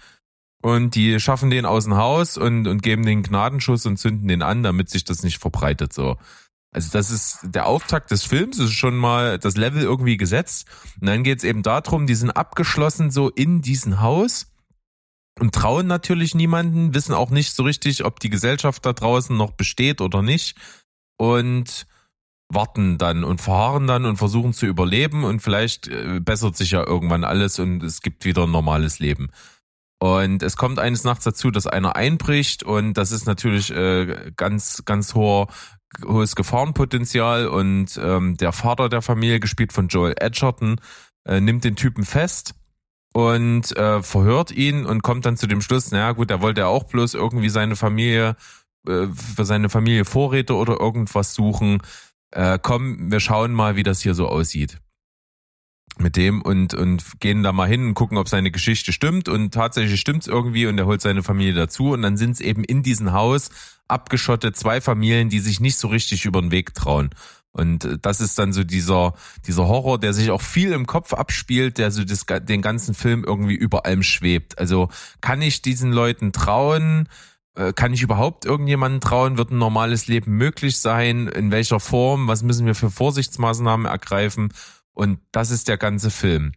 und die schaffen den aus dem Haus und, und geben den Gnadenschuss und zünden den an, damit sich das nicht verbreitet so. Also das ist der Auftakt des Films, ist schon mal das Level irgendwie gesetzt. Und dann geht's eben darum, die sind abgeschlossen so in diesem Haus und trauen natürlich niemanden, wissen auch nicht so richtig, ob die Gesellschaft da draußen noch besteht oder nicht. Und warten dann und verharren dann und versuchen zu überleben und vielleicht äh, bessert sich ja irgendwann alles und es gibt wieder ein normales Leben. Und es kommt eines Nachts dazu, dass einer einbricht und das ist natürlich äh, ganz, ganz hoher, hohes Gefahrenpotenzial und ähm, der Vater der Familie, gespielt von Joel Edgerton, äh, nimmt den Typen fest und äh, verhört ihn und kommt dann zu dem Schluss, naja gut, der wollte ja auch bloß irgendwie seine Familie, äh, für seine Familie Vorräte oder irgendwas suchen. Äh, komm, wir schauen mal, wie das hier so aussieht mit dem und, und gehen da mal hin und gucken, ob seine Geschichte stimmt. Und tatsächlich stimmt's irgendwie und er holt seine Familie dazu. Und dann sind's eben in diesem Haus abgeschottet zwei Familien, die sich nicht so richtig über den Weg trauen. Und äh, das ist dann so dieser, dieser Horror, der sich auch viel im Kopf abspielt, der so das, den ganzen Film irgendwie über allem schwebt. Also kann ich diesen Leuten trauen? Äh, kann ich überhaupt irgendjemanden trauen? Wird ein normales Leben möglich sein? In welcher Form? Was müssen wir für Vorsichtsmaßnahmen ergreifen? Und das ist der ganze Film.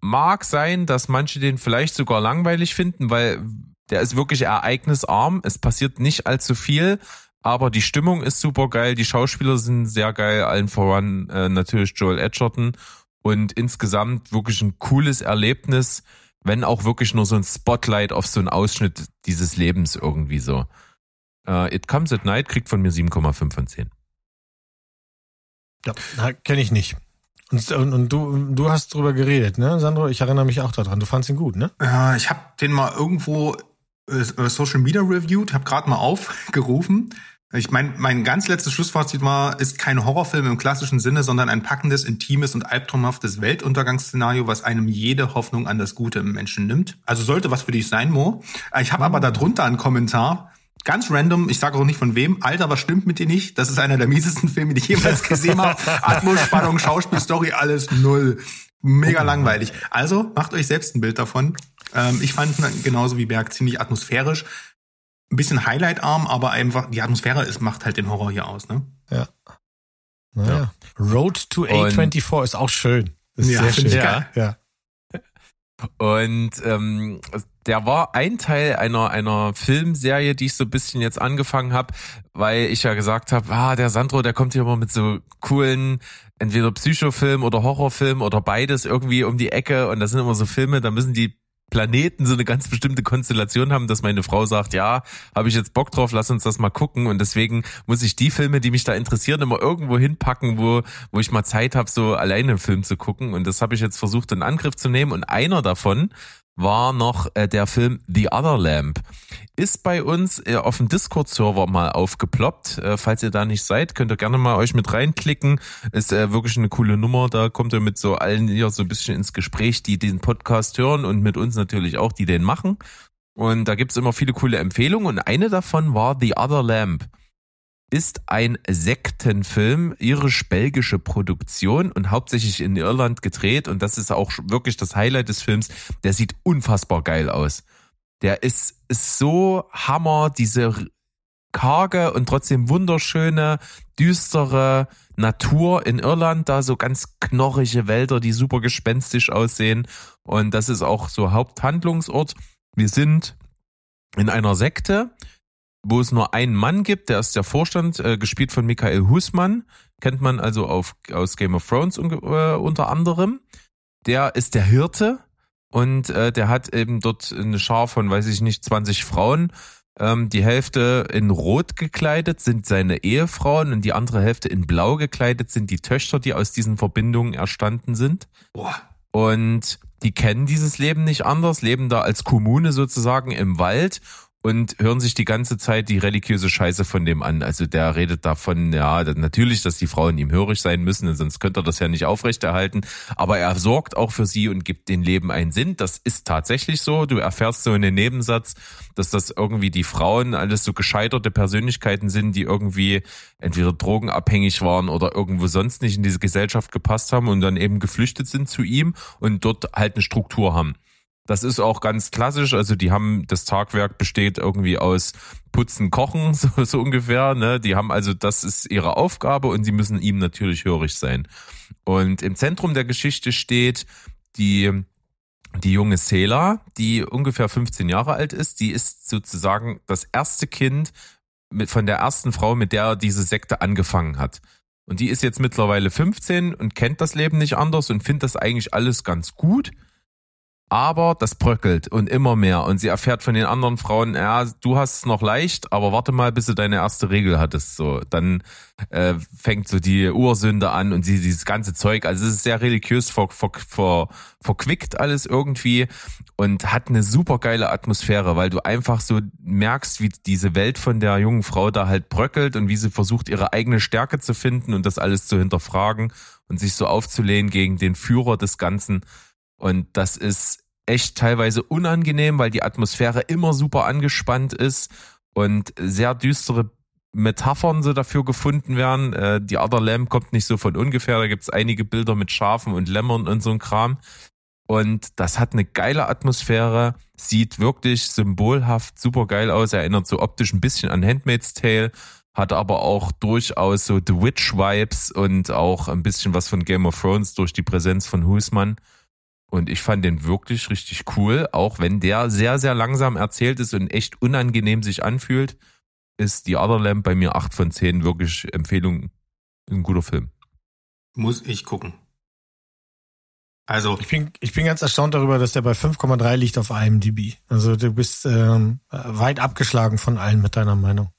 Mag sein, dass manche den vielleicht sogar langweilig finden, weil der ist wirklich ereignisarm. Es passiert nicht allzu viel, aber die Stimmung ist super geil. Die Schauspieler sind sehr geil. Allen voran äh, natürlich Joel Edgerton. Und insgesamt wirklich ein cooles Erlebnis, wenn auch wirklich nur so ein Spotlight auf so einen Ausschnitt dieses Lebens irgendwie so. Uh, It Comes at Night kriegt von mir 7,5 von 10. Ja, kenne ich nicht. Und, und, und, du, du hast drüber geredet, ne, Sandro? Ich erinnere mich auch daran. Du fandst ihn gut, ne? Ja, ich habe den mal irgendwo äh, Social Media reviewed, habe gerade mal aufgerufen. Ich meine, mein ganz letztes Schlussfazit war, ist kein Horrorfilm im klassischen Sinne, sondern ein packendes, intimes und albtraumhaftes Weltuntergangsszenario, was einem jede Hoffnung an das Gute im Menschen nimmt. Also sollte was für dich sein, Mo. Ich habe aber darunter einen Kommentar, ganz random, ich sage auch nicht von wem, Alter, was stimmt mit dir nicht? Das ist einer der miesesten Filme, die ich jemals gesehen habe. Atmos, Spannung, Schauspiel, Story, alles null. Mega langweilig. Also macht euch selbst ein Bild davon. Ähm, ich fand ihn genauso wie Berg ziemlich atmosphärisch. Ein bisschen highlightarm, aber einfach die Atmosphäre ist, macht halt den Horror hier aus, ne? Ja. Naja. Ja. Road to A24 Und ist auch schön. Ist ja, sehr schön. Ja. ja. Und ähm, der war ein Teil einer einer Filmserie, die ich so ein bisschen jetzt angefangen habe, weil ich ja gesagt habe, ah, der Sandro, der kommt hier immer mit so coolen entweder Psychofilm oder Horrorfilm oder beides irgendwie um die Ecke und das sind immer so Filme, da müssen die Planeten so eine ganz bestimmte Konstellation haben, dass meine Frau sagt, ja, habe ich jetzt Bock drauf, lass uns das mal gucken. Und deswegen muss ich die Filme, die mich da interessieren, immer irgendwo hinpacken, wo, wo ich mal Zeit habe, so alleine einen Film zu gucken. Und das habe ich jetzt versucht in Angriff zu nehmen. Und einer davon war noch äh, der Film The Other Lamp. Ist bei uns äh, auf dem Discord-Server mal aufgeploppt. Äh, falls ihr da nicht seid, könnt ihr gerne mal euch mit reinklicken. Ist äh, wirklich eine coole Nummer. Da kommt ihr mit so allen hier so ein bisschen ins Gespräch, die den Podcast hören und mit uns natürlich auch, die den machen. Und da gibt's immer viele coole Empfehlungen und eine davon war The Other Lamp ist ein Sektenfilm, irisch-belgische Produktion und hauptsächlich in Irland gedreht. Und das ist auch wirklich das Highlight des Films. Der sieht unfassbar geil aus. Der ist, ist so Hammer, diese karge und trotzdem wunderschöne, düstere Natur in Irland, da so ganz knorrige Wälder, die super gespenstisch aussehen. Und das ist auch so Haupthandlungsort. Wir sind in einer Sekte, wo es nur einen Mann gibt, der ist der Vorstand, äh, gespielt von Michael Husmann, kennt man also auf, aus Game of Thrones un, äh, unter anderem. Der ist der Hirte und äh, der hat eben dort eine Schar von, weiß ich nicht, 20 Frauen. Ähm, die Hälfte in Rot gekleidet sind seine Ehefrauen und die andere Hälfte in Blau gekleidet sind die Töchter, die aus diesen Verbindungen erstanden sind. Boah. Und die kennen dieses Leben nicht anders, leben da als Kommune sozusagen im Wald und hören sich die ganze Zeit die religiöse Scheiße von dem an. Also der redet davon, ja, natürlich, dass die Frauen ihm hörig sein müssen, sonst könnte er das ja nicht aufrechterhalten. Aber er sorgt auch für sie und gibt den Leben einen Sinn. Das ist tatsächlich so. Du erfährst so in den Nebensatz, dass das irgendwie die Frauen alles so gescheiterte Persönlichkeiten sind, die irgendwie entweder drogenabhängig waren oder irgendwo sonst nicht in diese Gesellschaft gepasst haben und dann eben geflüchtet sind zu ihm und dort halt eine Struktur haben. Das ist auch ganz klassisch. Also die haben, das Tagwerk besteht irgendwie aus Putzen, Kochen, so, so ungefähr. Ne? Die haben also, das ist ihre Aufgabe und sie müssen ihm natürlich hörig sein. Und im Zentrum der Geschichte steht die, die junge Sela, die ungefähr 15 Jahre alt ist. Die ist sozusagen das erste Kind mit, von der ersten Frau, mit der diese Sekte angefangen hat. Und die ist jetzt mittlerweile 15 und kennt das Leben nicht anders und findet das eigentlich alles ganz gut aber das bröckelt und immer mehr. Und sie erfährt von den anderen Frauen, ja, du hast es noch leicht, aber warte mal, bis du deine erste Regel hattest. So, dann äh, fängt so die Ursünde an und sie dieses ganze Zeug. Also es ist sehr religiös ver, ver, ver, verquickt alles irgendwie und hat eine super geile Atmosphäre, weil du einfach so merkst, wie diese Welt von der jungen Frau da halt bröckelt und wie sie versucht, ihre eigene Stärke zu finden und das alles zu hinterfragen und sich so aufzulehnen gegen den Führer des Ganzen. Und das ist echt teilweise unangenehm, weil die Atmosphäre immer super angespannt ist und sehr düstere Metaphern so dafür gefunden werden. Äh, die Other Lamb kommt nicht so von ungefähr. Da gibt's einige Bilder mit Schafen und Lämmern und so ein Kram. Und das hat eine geile Atmosphäre, sieht wirklich symbolhaft super geil aus, erinnert so optisch ein bisschen an Handmaid's Tale, hat aber auch durchaus so The Witch Vibes und auch ein bisschen was von Game of Thrones durch die Präsenz von Husmann. Und ich fand den wirklich richtig cool, auch wenn der sehr, sehr langsam erzählt ist und echt unangenehm sich anfühlt, ist die Other Lamp bei mir 8 von 10 wirklich Empfehlung. Ein guter Film. Muss ich gucken. Also. Ich bin, ich bin ganz erstaunt darüber, dass der bei 5,3 liegt auf IMDb. Also du bist ähm, weit abgeschlagen von allen mit deiner Meinung.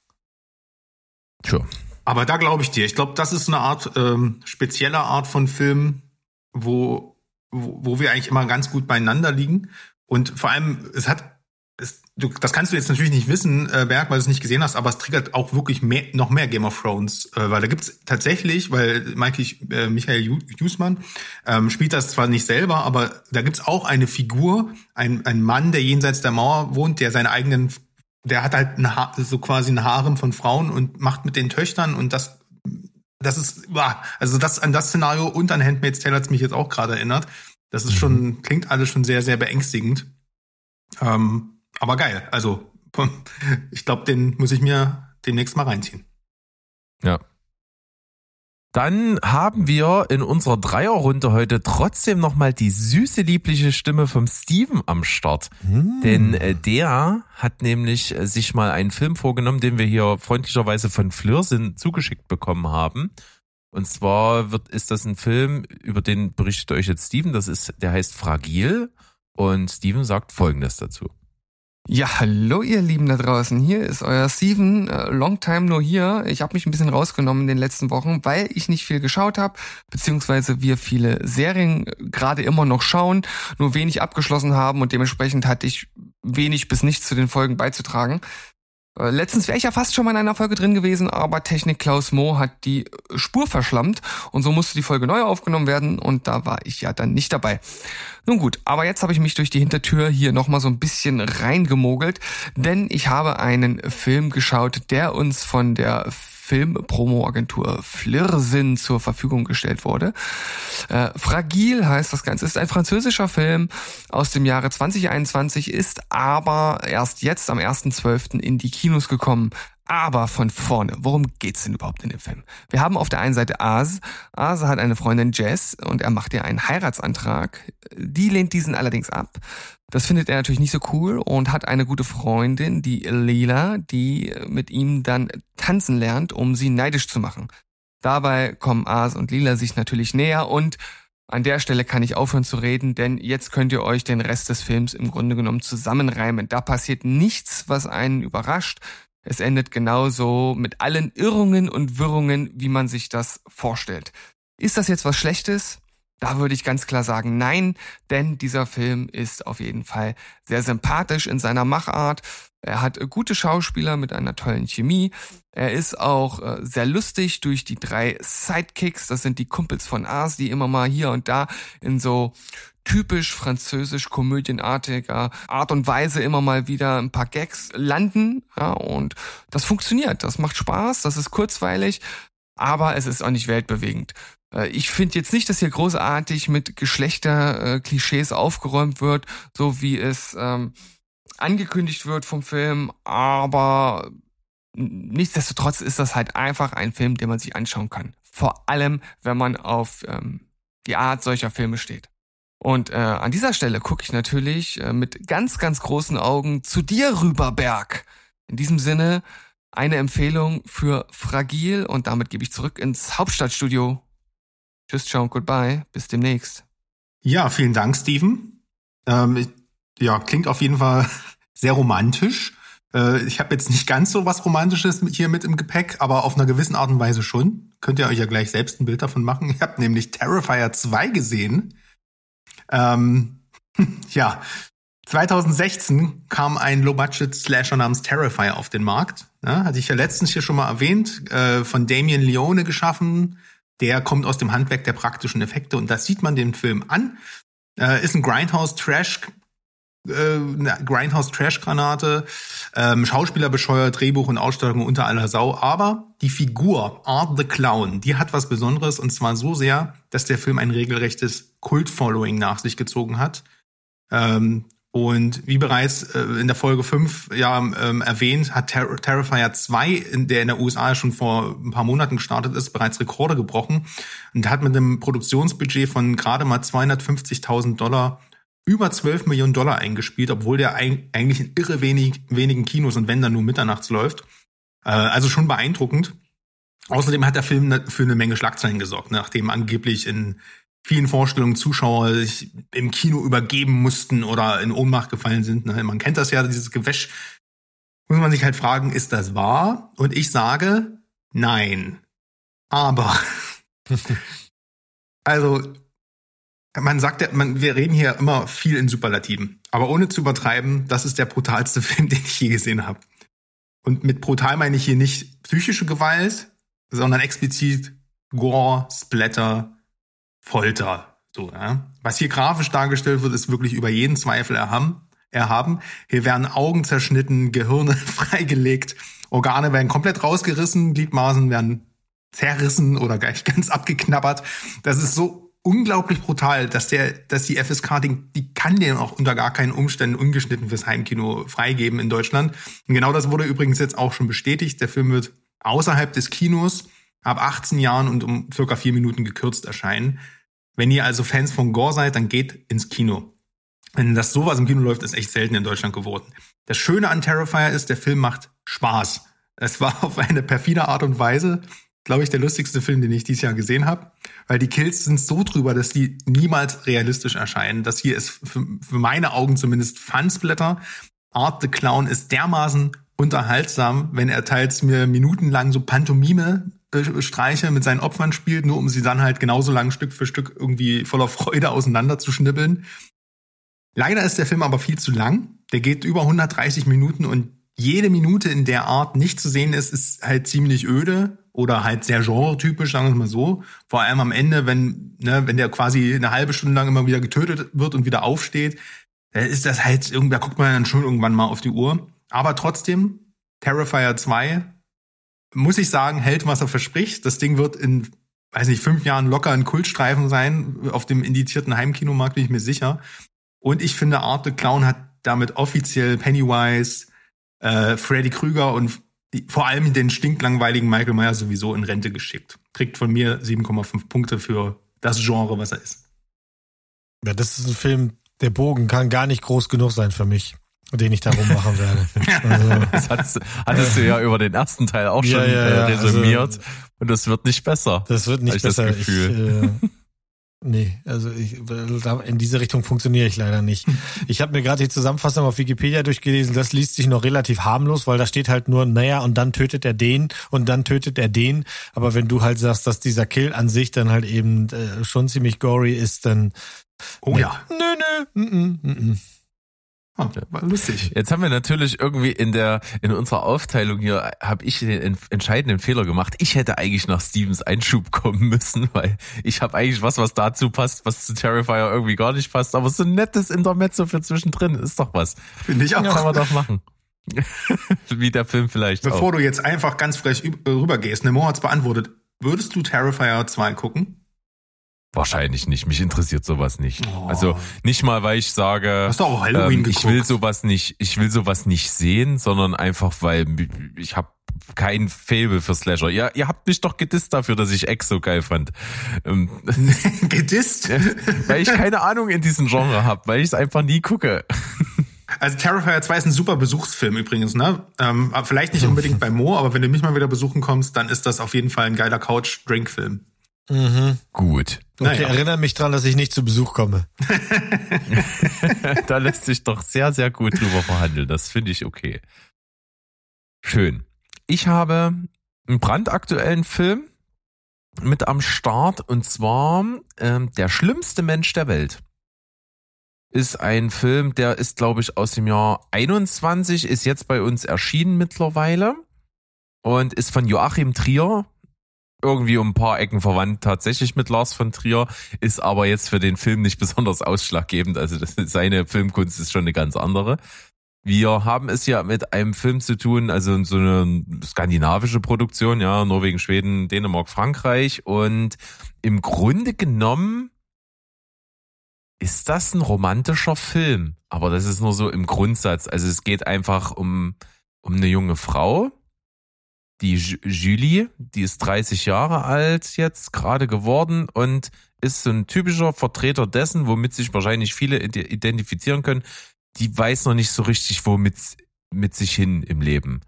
Sure. Aber da glaube ich dir. Ich glaube, das ist eine Art, ähm, spezielle Art von Film, wo wo, wo wir eigentlich immer ganz gut beieinander liegen. Und vor allem, es hat, es, du, das kannst du jetzt natürlich nicht wissen, äh, Berg, weil du es nicht gesehen hast, aber es triggert auch wirklich mehr, noch mehr Game of Thrones, äh, weil da gibt's tatsächlich, weil Michael, äh, Michael Jusmann ähm, spielt das zwar nicht selber, aber da gibt's auch eine Figur, ein, ein Mann, der jenseits der Mauer wohnt, der seine eigenen, der hat halt eine, so quasi ein Harem von Frauen und macht mit den Töchtern und das das ist, also das an das Szenario und an Handmaid's Tale hat's mich jetzt auch gerade erinnert. Das ist schon, mhm. klingt alles schon sehr, sehr beängstigend. Ähm, aber geil. Also, ich glaube, den muss ich mir demnächst mal reinziehen. Ja. Dann haben wir in unserer Dreierrunde heute trotzdem nochmal die süße, liebliche Stimme vom Steven am Start. Mm. Denn äh, der hat nämlich äh, sich mal einen Film vorgenommen, den wir hier freundlicherweise von Flirrsinn zugeschickt bekommen haben. Und zwar wird, ist das ein Film, über den berichtet euch jetzt Steven. Das ist, der heißt Fragil. Und Steven sagt Folgendes dazu. Ja, hallo ihr Lieben da draußen. Hier ist euer Steven, äh, long time nur hier. Ich habe mich ein bisschen rausgenommen in den letzten Wochen, weil ich nicht viel geschaut habe, beziehungsweise wir viele Serien gerade immer noch schauen, nur wenig abgeschlossen haben und dementsprechend hatte ich wenig bis nichts zu den Folgen beizutragen. Äh, letztens wäre ich ja fast schon mal in einer Folge drin gewesen, aber Technik Klaus Mo hat die Spur verschlammt und so musste die Folge neu aufgenommen werden und da war ich ja dann nicht dabei. Nun gut, aber jetzt habe ich mich durch die Hintertür hier nochmal so ein bisschen reingemogelt, denn ich habe einen Film geschaut, der uns von der Filmpromo-Agentur Flirrsinn zur Verfügung gestellt wurde. Äh, Fragil heißt das Ganze. Ist ein französischer Film aus dem Jahre 2021, ist aber erst jetzt am 1.12. in die Kinos gekommen. Aber von vorne, worum geht's denn überhaupt in dem Film? Wir haben auf der einen Seite Aas. Aas hat eine Freundin Jess und er macht ihr einen Heiratsantrag. Die lehnt diesen allerdings ab. Das findet er natürlich nicht so cool und hat eine gute Freundin, die Lila, die mit ihm dann tanzen lernt, um sie neidisch zu machen. Dabei kommen Aas und Lila sich natürlich näher und an der Stelle kann ich aufhören zu reden, denn jetzt könnt ihr euch den Rest des Films im Grunde genommen zusammenreimen. Da passiert nichts, was einen überrascht. Es endet genauso mit allen Irrungen und Wirrungen, wie man sich das vorstellt. Ist das jetzt was Schlechtes? Da würde ich ganz klar sagen, nein, denn dieser Film ist auf jeden Fall sehr sympathisch in seiner Machart. Er hat gute Schauspieler mit einer tollen Chemie. Er ist auch äh, sehr lustig durch die drei Sidekicks. Das sind die Kumpels von Ars, die immer mal hier und da in so typisch französisch komödienartiger Art und Weise immer mal wieder ein paar Gags landen. Ja, und das funktioniert. Das macht Spaß. Das ist kurzweilig. Aber es ist auch nicht weltbewegend. Äh, ich finde jetzt nicht, dass hier großartig mit Geschlechterklischees aufgeräumt wird, so wie es ähm, angekündigt wird vom Film, aber nichtsdestotrotz ist das halt einfach ein Film, den man sich anschauen kann. Vor allem, wenn man auf ähm, die Art solcher Filme steht. Und äh, an dieser Stelle gucke ich natürlich äh, mit ganz, ganz großen Augen zu dir rüber, Berg. In diesem Sinne eine Empfehlung für Fragil und damit gebe ich zurück ins Hauptstadtstudio. Tschüss, ciao und goodbye. Bis demnächst. Ja, vielen Dank, Steven. Ähm, ja, klingt auf jeden Fall sehr romantisch. Äh, ich habe jetzt nicht ganz so was Romantisches hier mit im Gepäck, aber auf einer gewissen Art und Weise schon. Könnt ihr euch ja gleich selbst ein Bild davon machen. Ich habe nämlich Terrifier 2 gesehen. Ähm, ja, 2016 kam ein Low-Budget-Slasher namens Terrifier auf den Markt. Ja, hatte ich ja letztens hier schon mal erwähnt, äh, von Damien Leone geschaffen. Der kommt aus dem Handwerk der praktischen Effekte und das sieht man den Film an. Äh, ist ein Grindhouse-Trash äh, Grindhouse-Trash-Granate, ähm, Schauspieler bescheuert, Drehbuch und Ausstattung unter aller Sau. Aber die Figur Art the Clown, die hat was Besonderes und zwar so sehr, dass der Film ein regelrechtes Kult-Following nach sich gezogen hat. Ähm, und wie bereits äh, in der Folge 5 ja ähm, erwähnt, hat Ter Terrifier 2, in der in der USA schon vor ein paar Monaten gestartet ist, bereits Rekorde gebrochen und hat mit einem Produktionsbudget von gerade mal 250.000 Dollar über 12 Millionen Dollar eingespielt, obwohl der eigentlich in irre wenig, wenigen Kinos und wenn dann nur mitternachts läuft. Äh, also schon beeindruckend. Außerdem hat der Film ne, für eine Menge Schlagzeilen gesorgt, nachdem angeblich in vielen Vorstellungen Zuschauer sich im Kino übergeben mussten oder in Ohnmacht gefallen sind. Ne? Man kennt das ja, dieses Gewäsch. Muss man sich halt fragen, ist das wahr? Und ich sage, nein. Aber, also, man sagt ja, man, wir reden hier immer viel in Superlativen. Aber ohne zu übertreiben, das ist der brutalste Film, den ich je gesehen habe. Und mit brutal meine ich hier nicht psychische Gewalt, sondern explizit Gore, Splatter, Folter. So, ja. Was hier grafisch dargestellt wird, ist wirklich über jeden Zweifel erhaben. erhaben. Hier werden Augen zerschnitten, Gehirne freigelegt, Organe werden komplett rausgerissen, Gliedmaßen werden zerrissen oder gleich ganz abgeknabbert. Das ist so unglaublich brutal, dass der, dass die FSK, die, die kann den auch unter gar keinen Umständen ungeschnitten fürs Heimkino freigeben in Deutschland. Und genau das wurde übrigens jetzt auch schon bestätigt. Der Film wird außerhalb des Kinos ab 18 Jahren und um circa vier Minuten gekürzt erscheinen. Wenn ihr also Fans von Gore seid, dann geht ins Kino. Wenn das sowas im Kino läuft, ist echt selten in Deutschland geworden. Das Schöne an Terrifier ist, der Film macht Spaß. Es war auf eine perfide Art und Weise glaube ich, der lustigste Film, den ich dieses Jahr gesehen habe, weil die Kills sind so drüber, dass die niemals realistisch erscheinen. Das hier ist für, für meine Augen zumindest Fansblätter. Art the Clown ist dermaßen unterhaltsam, wenn er teils mir minutenlang so Pantomime Streiche mit seinen Opfern spielt, nur um sie dann halt genauso lang Stück für Stück irgendwie voller Freude auseinanderzuschnibbeln. Leider ist der Film aber viel zu lang. Der geht über 130 Minuten und jede Minute in der Art nicht zu sehen ist, ist halt ziemlich öde oder halt sehr genre-typisch, sagen wir mal so. Vor allem am Ende, wenn, ne, wenn der quasi eine halbe Stunde lang immer wieder getötet wird und wieder aufsteht, ist das halt, da guckt man dann schon irgendwann mal auf die Uhr. Aber trotzdem, Terrifier 2, muss ich sagen, hält, was er verspricht. Das Ding wird in, weiß nicht, fünf Jahren locker ein Kultstreifen sein. Auf dem indizierten Heimkinomarkt bin ich mir sicher. Und ich finde, Art the Clown hat damit offiziell Pennywise, äh, Freddy Krüger und vor allem den stinklangweiligen Michael Myers sowieso in Rente geschickt. Kriegt von mir 7,5 Punkte für das Genre, was er ist. Ja, das ist ein Film, der Bogen kann gar nicht groß genug sein für mich, den ich darum machen werde. Also, Das hattest, hattest du ja über den ersten Teil auch Ja, schon ja, äh, ja, resümiert. also- und das wird nicht besser. das wird nicht ich das besser. Gefühl. Ich, äh, nee, also ich, da- in diese Richtung funktioniere ich leider nicht. Ich habe mir gerade die Zusammenfassung auf Wikipedia durchgelesen. Das liest sich noch relativ harmlos, weil da steht halt nur, naja, und dann tötet er den und dann tötet er den. Aber wenn du halt sagst, dass dieser Kill an sich dann halt eben äh, schon ziemlich gory ist, dann Oh Nee. ja, nö, nö, mm, mm, mm. Oh, war lustig. Jetzt haben wir natürlich irgendwie in der in unserer Aufteilung hier habe ich den en- entscheidenden Fehler gemacht. Ich hätte eigentlich nach Stevens Einschub kommen müssen, weil ich habe eigentlich was, was dazu passt, was zu Terrifier irgendwie gar nicht passt. Aber so ein nettes Intermezzo für zwischendrin ist doch was. Finde ich auch. Kann man doch machen. Wie der Film vielleicht Bevor auch. du jetzt einfach ganz frech äh, rübergehst, Nemo hat's beantwortet. Würdest du Terrifier 2 gucken? Wahrscheinlich nicht. Mich interessiert sowas nicht. Oh. Also nicht mal, weil ich sage, ähm, ich will sowas nicht, ich will sowas nicht sehen, sondern einfach, weil ich habe kein Fable für Slasher. Ja, ihr habt mich doch gedisst dafür, dass ich X so geil fand. Ähm, Gedisst? weil ich keine Ahnung in diesem Genre habe, weil ich es einfach nie gucke. Also Terrifier 2 ist ein super Besuchsfilm übrigens, ne? Ähm, vielleicht nicht unbedingt bei Mo, aber wenn du mich mal wieder besuchen kommst, dann ist das auf jeden Fall ein geiler Couch-Drink-Film. Mhm. Gut. Okay, Naja. erinnere mich dran, dass ich nicht zu Besuch komme. da lässt sich doch sehr, sehr gut drüber verhandeln. Das finde ich okay. Schön. Ich habe einen brandaktuellen Film mit am Start und zwar ähm, Der schlimmste Mensch der Welt. Ist ein Film, der ist, glaube ich, aus dem Jahr 21, ist jetzt bei uns erschienen mittlerweile und ist von Joachim Trier, irgendwie um ein paar Ecken verwandt tatsächlich mit Lars von Trier, ist aber jetzt für den Film nicht besonders ausschlaggebend. Also das, seine Filmkunst ist schon eine ganz andere. Wir haben es ja mit einem Film zu tun, also so eine skandinavische Produktion, ja, Norwegen, Schweden, Dänemark, Frankreich. Und im Grunde genommen ist das ein romantischer Film. Aber das ist nur so im Grundsatz. Also es geht einfach um, um eine junge Frau, die Ju- Julie, die ist 30 Jahre alt jetzt gerade geworden und ist so ein typischer Vertreter dessen, womit sich wahrscheinlich viele ide- identifizieren können. Die weiß noch nicht so richtig, womit mit sich hin im Leben.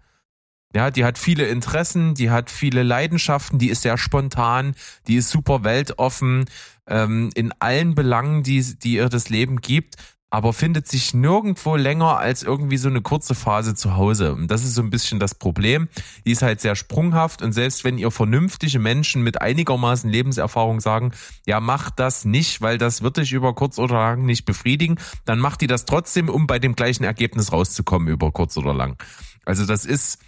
Ja, die hat viele Interessen, die hat viele Leidenschaften, die ist sehr spontan, die ist super weltoffen ähm, in allen Belangen, die, die ihr das Leben gibt, aber findet sich nirgendwo länger als irgendwie so eine kurze Phase zu Hause. Und das ist so ein bisschen das Problem. Die ist halt sehr sprunghaft und selbst wenn ihr vernünftige Menschen mit einigermaßen Lebenserfahrung sagen, ja, mach das nicht, weil das wird dich über kurz oder lang nicht befriedigen, dann macht die das trotzdem, um bei dem gleichen Ergebnis rauszukommen über kurz oder lang. Also das ist,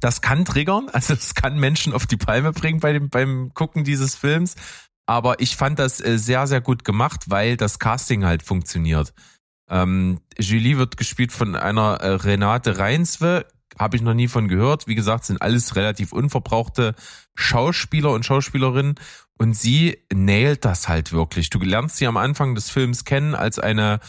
das kann triggern, also es kann Menschen auf die Palme bringen bei dem, beim Gucken dieses Films. Aber ich fand das äh, sehr, sehr gut gemacht, weil das Casting halt funktioniert. Ähm, Julie wird gespielt von einer äh, Renate Reinswe, habe ich noch nie von gehört. Wie gesagt, sind alles relativ unverbrauchte Schauspieler und Schauspielerinnen. Und sie nailt das halt wirklich. Du lernst sie am Anfang des Films kennen als eine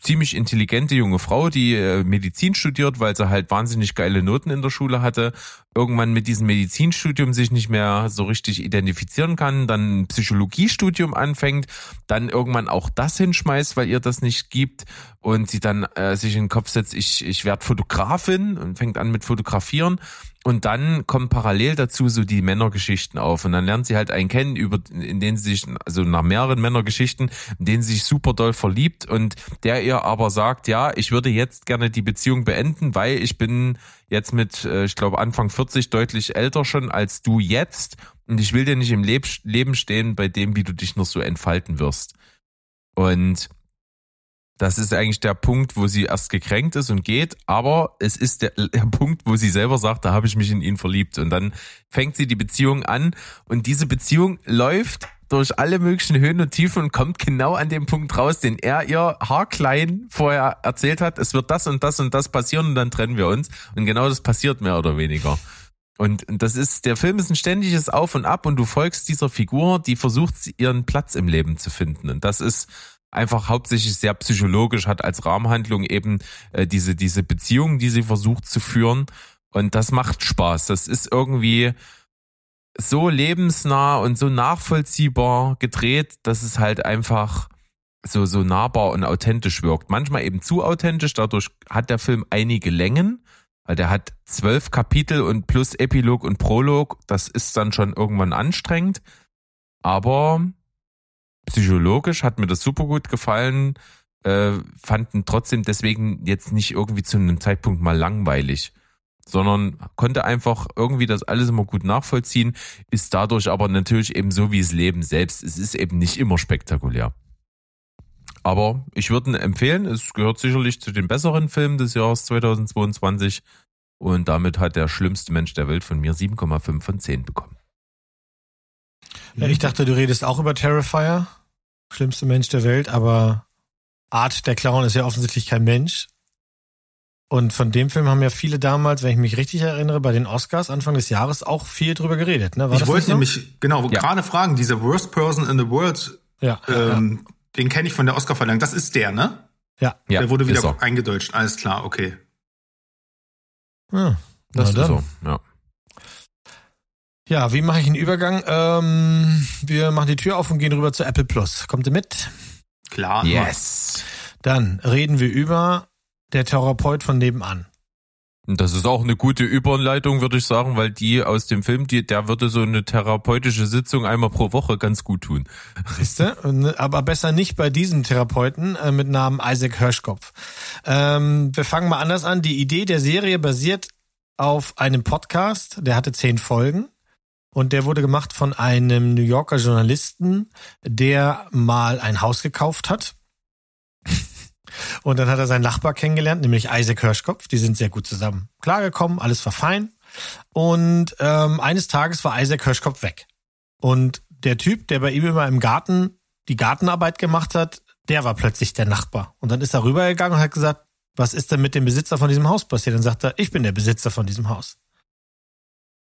ziemlich intelligente junge Frau, die äh, Medizin studiert, weil sie halt wahnsinnig geile Noten in der Schule hatte, irgendwann mit diesem Medizinstudium sich nicht mehr so richtig identifizieren kann, dann ein Psychologiestudium anfängt, dann irgendwann auch das hinschmeißt, weil ihr das nicht gibt und sie dann äh, sich in den Kopf setzt, ich, ich werde Fotografin und fängt an mit Fotografieren und dann kommen parallel dazu so die Männergeschichten auf und dann lernt sie halt einen kennen, über, in denen sie sich, also nach mehreren Männergeschichten, in denen sie sich super doll verliebt und der ihr aber sagt, ja, ich würde jetzt gerne die Beziehung beenden, weil ich bin jetzt mit, äh, ich glaube, Anfang 40 deutlich älter schon als du jetzt und ich will dir nicht im Leb Leben stehen bei dem, wie du dich noch so entfalten wirst. Und das ist eigentlich der Punkt, wo sie erst gekränkt ist und geht, aber es ist der, der Punkt, wo sie selber sagt, da habe ich mich in ihn verliebt. Und dann fängt sie die Beziehung an und diese Beziehung läuft durch alle möglichen Höhen und Tiefen und kommt genau an dem Punkt raus, den er ihr haarklein vorher erzählt hat. Es wird das und das und das passieren und dann trennen wir uns. Und genau das passiert mehr oder weniger. Und das ist, der Film ist ein ständiges Auf und Ab und du folgst dieser Figur, die versucht, ihren Platz im Leben zu finden. Und das ist einfach hauptsächlich sehr psychologisch, hat als Rahmenhandlung eben äh, diese, diese Beziehung, die sie versucht zu führen. Und das macht Spaß. Das ist irgendwie so lebensnah und so nachvollziehbar gedreht, dass es halt einfach so, so nahbar und authentisch wirkt. Manchmal eben zu authentisch, dadurch hat der Film einige Längen, weil der hat zwölf Kapitel und plus Epilog und Prolog. Das ist dann schon irgendwann anstrengend. Aber psychologisch hat mir das super gut gefallen. Äh, fanden trotzdem deswegen jetzt nicht irgendwie zu einem Zeitpunkt mal langweilig, sondern konnte einfach irgendwie das alles immer gut nachvollziehen, ist dadurch aber natürlich eben so wie das Leben selbst. Es ist eben nicht immer spektakulär. Aber ich würde ihn empfehlen. Es gehört sicherlich zu den besseren Filmen des Jahres 2022. Und damit hat der schlimmste Mensch der Welt von mir 7,5 von 10 bekommen. Ja, ich dachte, du redest auch über Terrifier, schlimmste Mensch der Welt, aber Art der Clown ist ja offensichtlich kein Mensch. Und von dem Film haben ja viele damals, wenn ich mich richtig erinnere, bei den Oscars Anfang des Jahres auch viel drüber geredet. Ne? War ich das wollte nämlich, genau, Ja. gerade fragen, dieser Worst Person in the World, Ja, ja, ähm, den kenne ich von der Oscarverleihung. Das ist der, ne? ja. Ja, der wurde wieder er. eingedeutscht. Alles klar, okay. ja. ja. Das Na ist dann. so, ja. Ja, wie mache ich einen Übergang? Ähm, wir machen die Tür auf und gehen rüber zu Apple Plus. Kommt ihr mit? Klar. Yes. Dann reden wir über der Therapeut von nebenan. Das ist auch eine gute Überleitung, würde ich sagen, weil die aus dem Film, die, der würde so eine therapeutische Sitzung einmal pro Woche ganz gut tun. Siehste? Aber besser nicht bei diesem Therapeuten äh, mit Namen Isaac Hirschkopf. Ähm, wir fangen mal anders an. Die Idee der Serie basiert auf einem Podcast, der hatte zehn Folgen. Und der wurde gemacht von einem New Yorker Journalisten, der mal ein Haus gekauft hat. Und dann hat er seinen Nachbar kennengelernt, nämlich Isaac Hirschkopf. Die sind sehr gut zusammen klargekommen, alles war fein. Und ähm, eines Tages war Isaac Hirschkopf weg. Und der Typ, der bei ihm immer im Garten die Gartenarbeit gemacht hat, der war plötzlich der Nachbar. Und dann ist er rübergegangen und hat gesagt, was ist denn mit dem Besitzer von diesem Haus passiert? Dann sagt er, ich bin der Besitzer von diesem Haus.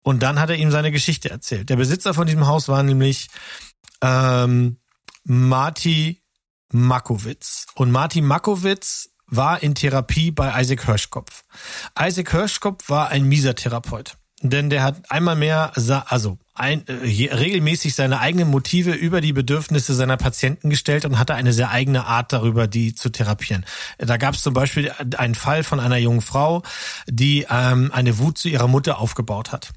Und dann hat er ihm seine Geschichte erzählt. Der Besitzer von diesem Haus war nämlich ähm, Marty Makowitz. Und Marty Makowitz war in Therapie bei Isaac Hirschkopf. Isaac Hirschkopf war ein mieser Therapeut. Denn der hat einmal mehr, also ein, äh, regelmäßig seine eigenen Motive über die Bedürfnisse seiner Patienten gestellt und hatte eine sehr eigene Art darüber, die zu therapieren. Da gab es zum Beispiel einen Fall von einer jungen Frau, die ähm, eine Wut zu ihrer Mutter aufgebaut hat.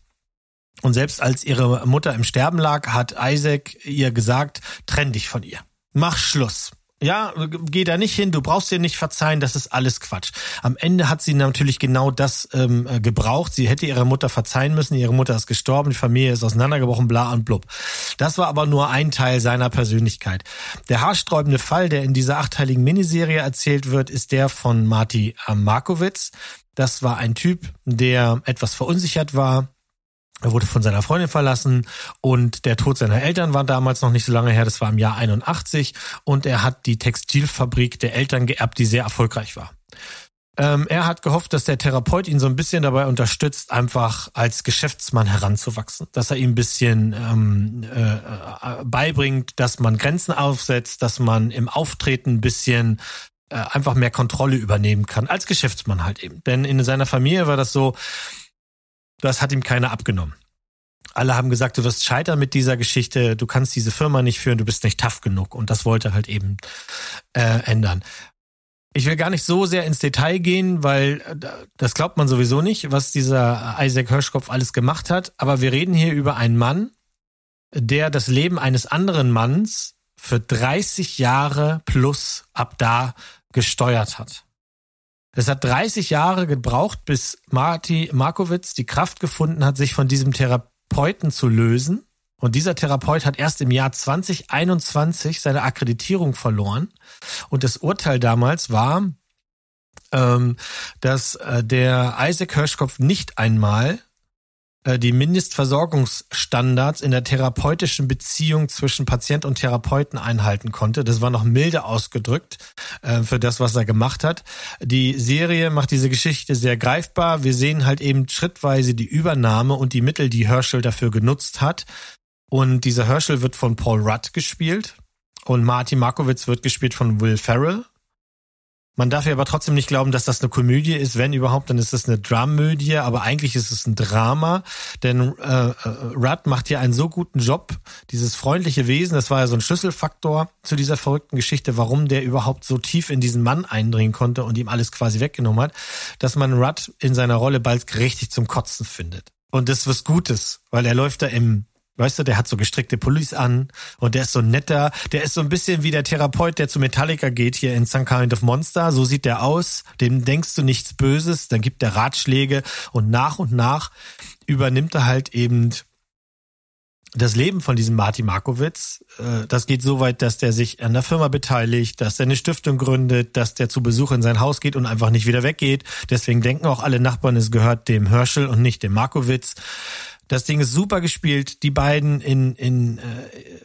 Und selbst als ihre Mutter im Sterben lag, hat Isaac ihr gesagt, trenn dich von ihr. Mach Schluss. Ja, geh da nicht hin, du brauchst dir nicht verzeihen, das ist alles Quatsch. Am Ende hat sie natürlich genau das ähm, äh, gebraucht. Sie hätte ihrer Mutter verzeihen müssen, ihre Mutter ist gestorben, die Familie ist auseinandergebrochen, bla und blub. Das war aber nur ein Teil seiner Persönlichkeit. Der haarsträubende Fall, der in dieser achteiligen Miniserie erzählt wird, ist der von Marty äh, Markowitz. Das war ein Typ, der etwas verunsichert war, er wurde von seiner Freundin verlassen und der Tod seiner Eltern war damals noch nicht so lange her, das war im Jahr 81 und er hat die Textilfabrik der Eltern geerbt, die sehr erfolgreich war. Ähm, er hat gehofft, dass der Therapeut ihn so ein bisschen dabei unterstützt, einfach als Geschäftsmann heranzuwachsen, dass er ihm ein bisschen ähm, äh, beibringt, dass man Grenzen aufsetzt, dass man im Auftreten ein bisschen äh, einfach mehr Kontrolle übernehmen kann, als Geschäftsmann halt eben. Denn in seiner Familie war das so, das hat ihm keiner abgenommen. Alle haben gesagt, du wirst scheitern mit dieser Geschichte, du kannst diese Firma nicht führen, du bist nicht tough genug. Und das wollte halt eben äh, ändern. Ich will gar nicht so sehr ins Detail gehen, weil äh, das glaubt man sowieso nicht, was dieser Isaac Hirschkopf alles gemacht hat. Aber wir reden hier über einen Mann, der das Leben eines anderen Manns für 30 Jahre plus ab da gesteuert hat. Es hat 30 Jahre gebraucht, bis Marty Markowitz die Kraft gefunden hat, sich von diesem Therapeuten zu lösen. Und dieser Therapeut hat erst im Jahr 2021 seine Akkreditierung verloren. Und das Urteil damals war, ähm, dass äh, der Isaac Hirschkopf nicht einmal die Mindestversorgungsstandards in der therapeutischen Beziehung zwischen Patient und Therapeuten einhalten konnte. Das war noch milde ausgedrückt äh, für das, was er gemacht hat. Die Serie macht diese Geschichte sehr greifbar. Wir sehen halt eben schrittweise die Übernahme und die Mittel, die Herschel dafür genutzt hat. Und dieser Herschel wird von Paul Rudd gespielt und Marty Markowitz wird gespielt von Will Ferrell. Man darf ja aber trotzdem nicht glauben, dass das eine Komödie ist. Wenn überhaupt, dann ist es eine Dramödie, aber eigentlich ist es ein Drama. Denn äh, äh, Rudd macht hier einen so guten Job. Dieses freundliche Wesen, das war ja so ein Schlüsselfaktor zu dieser verrückten Geschichte, warum der überhaupt so tief in diesen Mann eindringen konnte und ihm alles quasi weggenommen hat, dass man Rudd in seiner Rolle bald richtig zum Kotzen findet. Und das ist was Gutes, weil er läuft da im Weißt du, der hat so gestrickte Pullis an und der ist so netter. Der ist so ein bisschen wie der Therapeut, der zu Metallica geht hier in Some Kind of Monster. So sieht der aus. Dem denkst du nichts Böses. Dann gibt er Ratschläge und nach und nach übernimmt er halt eben das Leben von diesem Marty Markowitz. Äh, das geht so weit, dass der sich an der Firma beteiligt, dass er eine Stiftung gründet, dass der zu Besuch in sein Haus geht und einfach nicht wieder weggeht. Deswegen denken auch alle Nachbarn, es gehört dem Herschel und nicht dem Markowitz. Das Ding ist super gespielt. Die beiden in, in äh,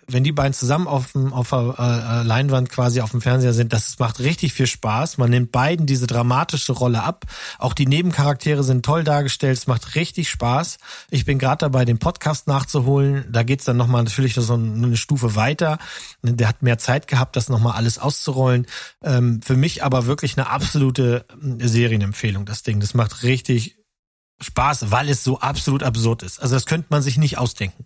wenn die beiden zusammen auf, dem, auf der äh, Leinwand quasi auf dem Fernseher sind, das macht richtig viel Spaß. Man nimmt beiden diese dramatische Rolle ab. Auch die Nebencharaktere sind toll dargestellt. Es macht richtig Spaß. Ich bin gerade dabei, den Podcast nachzuholen. Da geht's dann nochmal natürlich so eine Stufe weiter. Der hat mehr Zeit gehabt, das nochmal alles auszurollen. Ähm, für mich aber wirklich eine absolute äh, Serienempfehlung, das Ding. Das macht richtig Spaß, weil es so absolut absurd ist. Also das könnte man sich nicht ausdenken.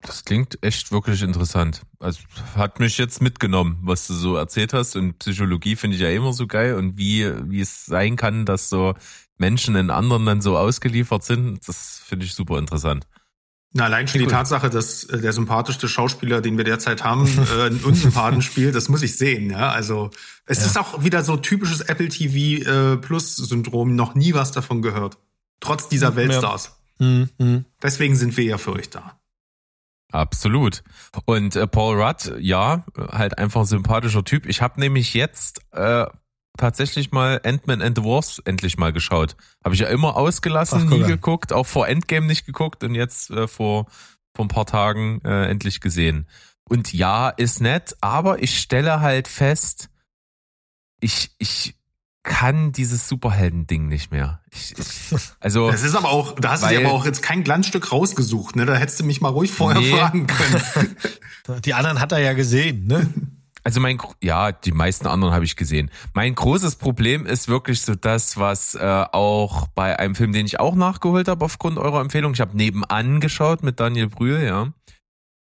Das klingt echt wirklich interessant. Also hat mich jetzt mitgenommen, was du so erzählt hast. Und Psychologie finde ich ja immer so geil. Und wie, wie es sein kann, dass so Menschen in anderen dann so ausgeliefert sind, das finde ich super interessant. Na, allein schon die Tatsache, dass äh, der sympathischste Schauspieler, den wir derzeit haben, äh, einen Unsympathen spielt, das muss ich sehen. Ja, also es ja. ist auch wieder so typisches Apple TV äh, Plus Syndrom. Noch nie was davon gehört, trotz dieser Weltstars. Ja. Mhm. Deswegen sind wir ja für euch da. Absolut. Und äh, Paul Rudd, ja, halt einfach ein sympathischer Typ. Ich habe nämlich jetzt äh, tatsächlich mal Ant-Man and the Wars endlich mal geschaut. Habe ich ja immer ausgelassen, Ach, nie geguckt, auch vor Endgame nicht geguckt und jetzt äh, vor, vor ein paar Tagen äh, endlich gesehen. Und ja, ist nett, aber ich stelle halt fest, ich, ich kann dieses Superhelden-Ding nicht mehr. Ich, ich, also das ist aber auch, da hast weil, du dir aber auch jetzt kein Glanzstück rausgesucht, ne? Da hättest du mich mal ruhig vorher nee. fragen können. Die anderen hat er ja gesehen, ne? Also mein, ja, die meisten anderen habe ich gesehen. Mein großes Problem ist wirklich so das, was äh, auch bei einem Film, den ich auch nachgeholt habe aufgrund eurer Empfehlung. Ich habe nebenan geschaut mit Daniel Brühl, ja.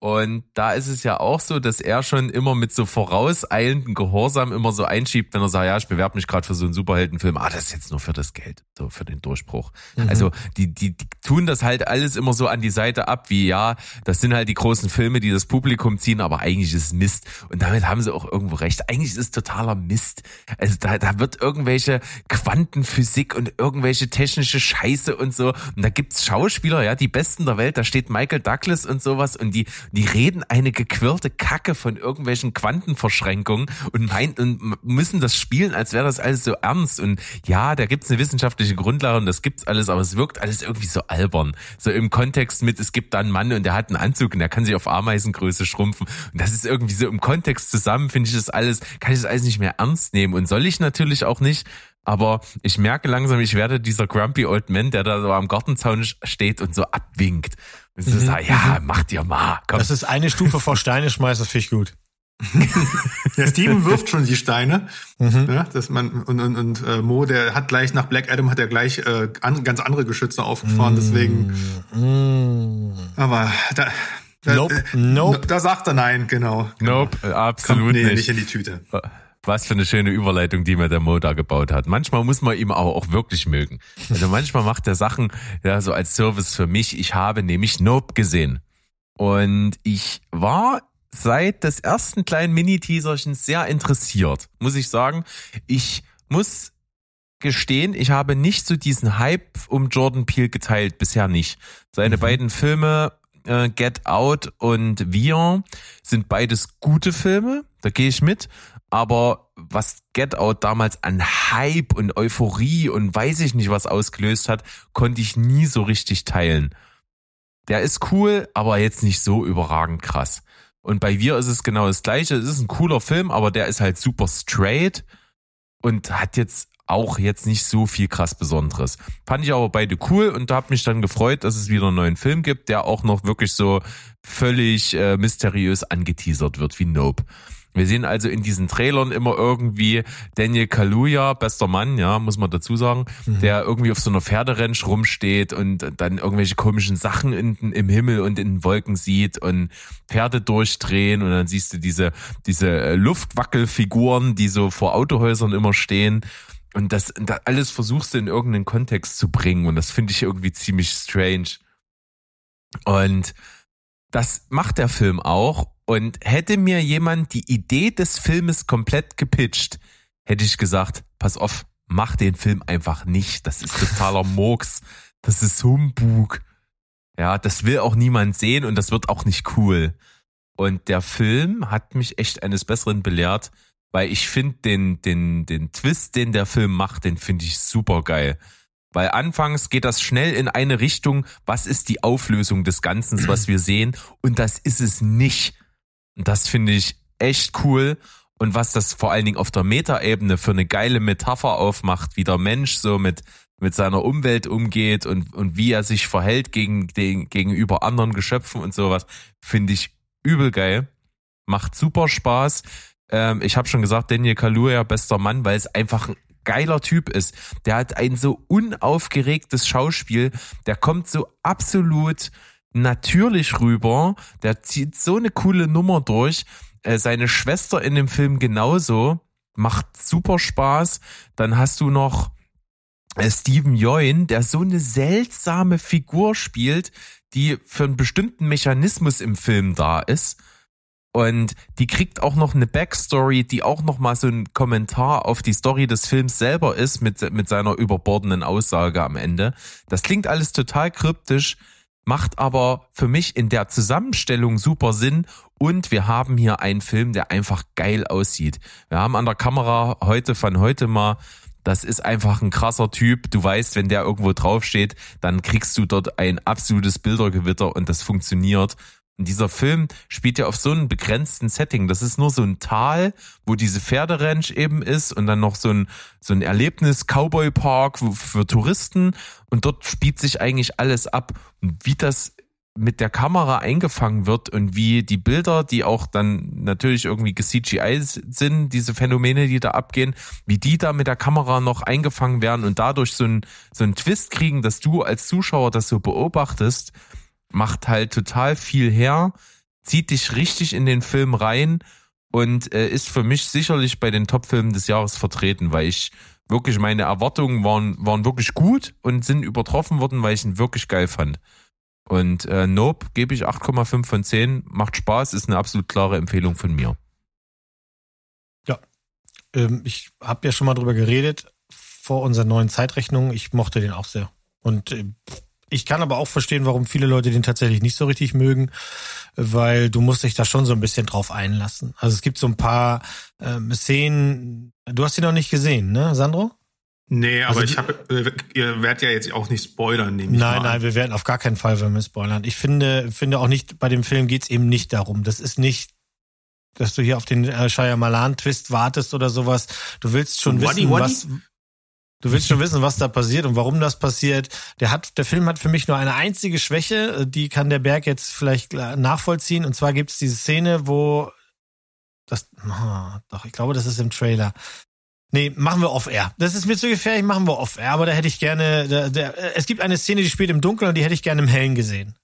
Und da ist es ja auch so, dass er schon immer mit so vorauseilenden Gehorsam immer so einschiebt, wenn er sagt, ja, ich bewerbe mich gerade für so einen Superheldenfilm. Ah, das ist jetzt nur für das Geld, so für den Durchbruch. Mhm. Also die, die, die tun das halt alles immer so an die Seite ab, wie ja, das sind halt die großen Filme, die das Publikum ziehen, aber eigentlich ist es Mist. Und damit haben sie auch irgendwo recht. Eigentlich ist es totaler Mist. Also da, da wird irgendwelche Quantenphysik und irgendwelche technische Scheiße und so. Und da gibt's Schauspieler, ja, die besten der Welt. Da steht Michael Douglas und sowas und die die reden eine gequirlte Kacke von irgendwelchen Quantenverschränkungen und meinen und müssen das spielen, als wäre das alles so ernst. Und ja, da gibt's eine wissenschaftliche Grundlage und das gibt's alles, aber es wirkt alles irgendwie so albern. So im Kontext mit, es gibt da einen Mann und der hat einen Anzug und der kann sich auf Ameisengröße schrumpfen. Und das ist irgendwie so im Kontext zusammen, finde ich das alles, kann ich das alles nicht mehr ernst nehmen. Und soll ich natürlich auch nicht. Aber ich merke langsam, ich werde dieser grumpy old man, der da so am Gartenzaun steht und so abwinkt. Und so mhm. sagt, ja, mhm. mach dir mal. Komm. Das ist eine Stufe vor Steine schmeißen, finde ich gut. der Steven wirft schon die Steine. Mhm. Ja, dass man, und, und, und äh, Mo, der hat gleich nach Black Adam hat er gleich äh, an, ganz andere Geschütze aufgefahren, deswegen. Mhm. Aber da, da, nope, äh, nope. Da sagt er nein, genau. genau. Nope, absolut Kommt, nee, nicht. nicht in die Tüte. Was für eine schöne Überleitung, die mir der Mo da gebaut hat. Manchmal muss man ihm aber auch wirklich mögen. Also manchmal macht er Sachen ja so als Service für mich. Ich habe nämlich Nope gesehen. Und ich war seit des ersten kleinen Mini-Teaserchens sehr interessiert, muss ich sagen. Ich muss gestehen, ich habe nicht so diesen Hype um Jordan Peele geteilt, bisher nicht. Seine mhm. beiden Filme äh, Get Out und Wir sind beides gute Filme, da gehe ich mit. Aber was Get Out damals an Hype und Euphorie und weiß ich nicht was ausgelöst hat, konnte ich nie so richtig teilen. Der ist cool, aber jetzt nicht so überragend krass. Und bei Wir ist es genau das gleiche. Es ist ein cooler Film, aber der ist halt super straight und hat jetzt auch jetzt nicht so viel krass Besonderes. Fand ich aber beide cool und da hat mich dann gefreut, dass es wieder einen neuen Film gibt, der auch noch wirklich so völlig äh, mysteriös angeteasert wird wie Nope. Wir sehen also in diesen Trailern immer irgendwie Daniel Kaluuya, bester Mann, ja, muss man dazu sagen, der irgendwie auf so einer Pferderensch rumsteht und dann irgendwelche komischen Sachen in, im Himmel und in den Wolken sieht und Pferde durchdrehen und dann siehst du diese, diese äh, Luftwackelfiguren, die so vor Autohäusern immer stehen. Und das, das alles versuchst du in irgendeinen Kontext zu bringen und das finde ich irgendwie ziemlich strange. Und das macht der Film auch. Und hätte mir jemand die Idee des Filmes komplett gepitcht, hätte ich gesagt, pass auf, mach den Film einfach nicht. Das ist totaler Murks. Das ist Humbug. Ja, das will auch niemand sehen und das wird auch nicht cool. Und der Film hat mich echt eines Besseren belehrt, weil ich finde den, den, den Twist, den der Film macht, den finde ich super geil. Weil anfangs geht das schnell in eine Richtung, was ist die Auflösung des Ganzen, was wir sehen, und das ist es nicht. Das finde ich echt cool. Und was das vor allen Dingen auf der Metaebene für eine geile Metapher aufmacht, wie der Mensch so mit, mit seiner Umwelt umgeht und, und wie er sich verhält gegen, den, gegenüber anderen Geschöpfen und sowas, finde ich übel geil. Macht super Spaß. Ähm, ich habe schon gesagt, Daniel Kaluuya, bester Mann, weil es einfach ein geiler Typ ist. Der hat ein so unaufgeregtes Schauspiel, der kommt so absolut natürlich rüber, der zieht so eine coole Nummer durch. Äh, seine Schwester in dem Film genauso, macht super Spaß. Dann hast du noch äh, Steven Yeun, der so eine seltsame Figur spielt, die für einen bestimmten Mechanismus im Film da ist. Und die kriegt auch noch eine Backstory, die auch noch mal so ein Kommentar auf die Story des Films selber ist mit, mit seiner überbordenden Aussage am Ende. Das klingt alles total kryptisch, macht aber für mich in der Zusammenstellung super Sinn und wir haben hier einen Film, der einfach geil aussieht. Wir haben an der Kamera heute von heute mal das ist einfach ein krasser Typ. Du weißt, wenn der irgendwo draufsteht, dann kriegst du dort ein absolutes Bildergewitter und das funktioniert. Dieser Film spielt ja auf so einem begrenzten Setting. Das ist nur so ein Tal, wo diese Pferderanch eben ist und dann noch so ein, so ein Erlebnis-Cowboy-Park für Touristen. Und dort spielt sich eigentlich alles ab. Und wie das mit der Kamera eingefangen wird und wie die Bilder, die auch dann natürlich irgendwie CGI sind, diese Phänomene, die da abgehen, wie die da mit der Kamera noch eingefangen werden und dadurch so ein so ein Twist kriegen, dass du als Zuschauer das so beobachtest, macht halt total viel her, zieht dich richtig in den Film rein und äh, ist für mich sicherlich bei den Top-Filmen des Jahres vertreten, weil ich wirklich meine Erwartungen waren, waren wirklich gut und sind übertroffen worden, weil ich ihn wirklich geil fand. Und äh, Nope gebe ich 8,5 von 10. Macht Spaß, ist eine absolut klare Empfehlung von mir. Ja, ähm, ich habe ja schon mal drüber geredet vor unserer neuen Zeitrechnung. Ich mochte den auch sehr. Und äh, ich kann aber auch verstehen, warum viele Leute den tatsächlich nicht so richtig mögen, weil du musst dich da schon so ein bisschen drauf einlassen. Also es gibt so ein paar ähm, Szenen. Du hast die noch nicht gesehen, ne, Sandro? Nee, aber Also ich die- habe, äh, ihr werdet ja jetzt auch nicht spoilern, nehme ich Nein, nein, wir werden auf gar keinen Fall, wenn wir spoilern. Ich finde, finde auch nicht, bei dem Film geht's eben nicht darum. Das ist nicht, dass du hier auf den äh, Shyamalan-Twist wartest oder sowas. Du willst schon Waddy, wissen, waddy? was, du willst schon wissen, was da passiert und warum das passiert. Der hat, der Film hat für mich nur eine einzige Schwäche, äh, die kann der Berg jetzt vielleicht äh, nachvollziehen. Und zwar gibt's diese Szene, wo das, ah, doch, ich glaube, das ist im Trailer. Nee, machen wir off-air. Das ist mir zu gefährlich, machen wir off-air. Aber da hätte ich gerne, da, da, es gibt eine Szene, die spielt im Dunkeln und die hätte ich gerne im Hellen gesehen.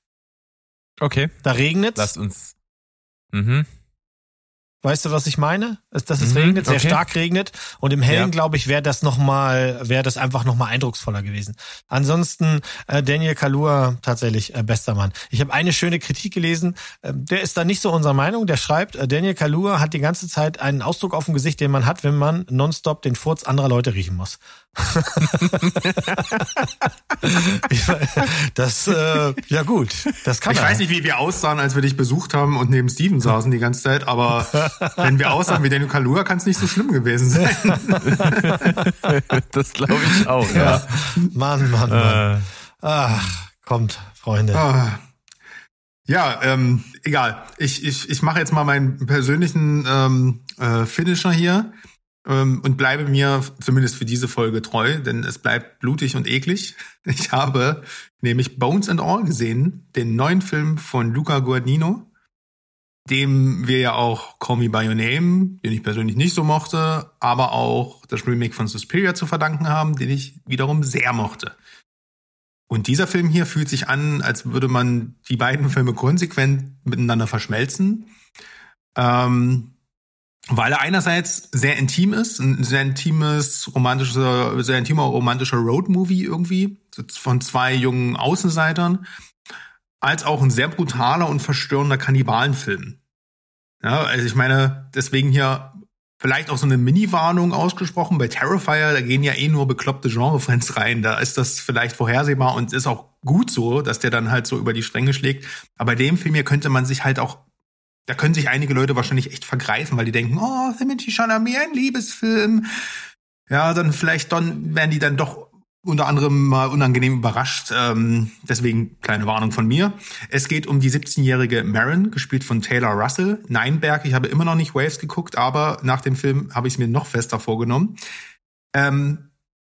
Okay. Da regnet's. Lasst uns. Mhm. Weißt du, was ich meine? Ist, dass es Mhm, regnet, sehr okay. stark regnet. Und im Hellen, Ja. glaube ich, wäre das noch mal, wäre das einfach noch mal eindrucksvoller gewesen. Ansonsten äh, Daniel Kalua tatsächlich äh, bester Mann. Ich habe eine schöne Kritik gelesen. Ähm, der ist da nicht so unserer Meinung. Der schreibt, äh, Daniel Kalua hat die ganze Zeit einen Ausdruck auf dem Gesicht, den man hat, wenn man nonstop den Furz anderer Leute riechen muss. das, äh, ja gut, das kann Ich er. weiß nicht, wie wir aussahen, als wir dich besucht haben und neben Steven saßen die ganze Zeit, aber wenn wir aussahen wie Daniel Kalua, kann es nicht so schlimm gewesen sein. Das glaube ich auch, ja. Mann, Mann, Mann. Äh, Ach, kommt, Freunde. Ah. Ja, ähm, egal. Ich, ich, ich mache jetzt mal meinen persönlichen ähm, äh, Finisher hier und bleibe mir zumindest für diese Folge treu, denn es bleibt blutig und eklig. Ich habe nämlich Bones and All gesehen, den neuen Film von Luca Guadagnino. dem wir ja auch Call Me By Your Name, den ich persönlich nicht so mochte, aber auch das Remake von Suspiria zu verdanken haben, den ich wiederum sehr mochte. Und dieser Film hier fühlt sich an, als würde man die beiden Filme konsequent miteinander verschmelzen. Ähm, weil er einerseits sehr intim ist, ein sehr intimes, romantischer, sehr intimer romantischer Roadmovie irgendwie, von zwei jungen Außenseitern, als auch ein sehr brutaler und verstörender Kannibalenfilm. Ja, also ich meine, deswegen hier vielleicht auch so eine Mini-Warnung ausgesprochen. Bei Terrifier, da gehen ja eh nur bekloppte Genrefans rein. Da ist das vielleicht vorhersehbar und ist auch gut so, dass der dann halt so über die Stränge schlägt. Aber bei dem Film hier könnte man sich halt auch, da können sich einige Leute wahrscheinlich echt vergreifen, weil die denken, oh, Timothy Chalamet, ein Liebesfilm. Ja, dann vielleicht dann werden die dann doch unter anderem mal unangenehm überrascht. Ähm, deswegen kleine Warnung von mir. Es geht um die 17-jährige Marin, gespielt von Taylor Russell. Neinberg, ich habe immer noch nicht Waves geguckt, aber nach dem Film habe ich es mir noch fester vorgenommen. Ähm,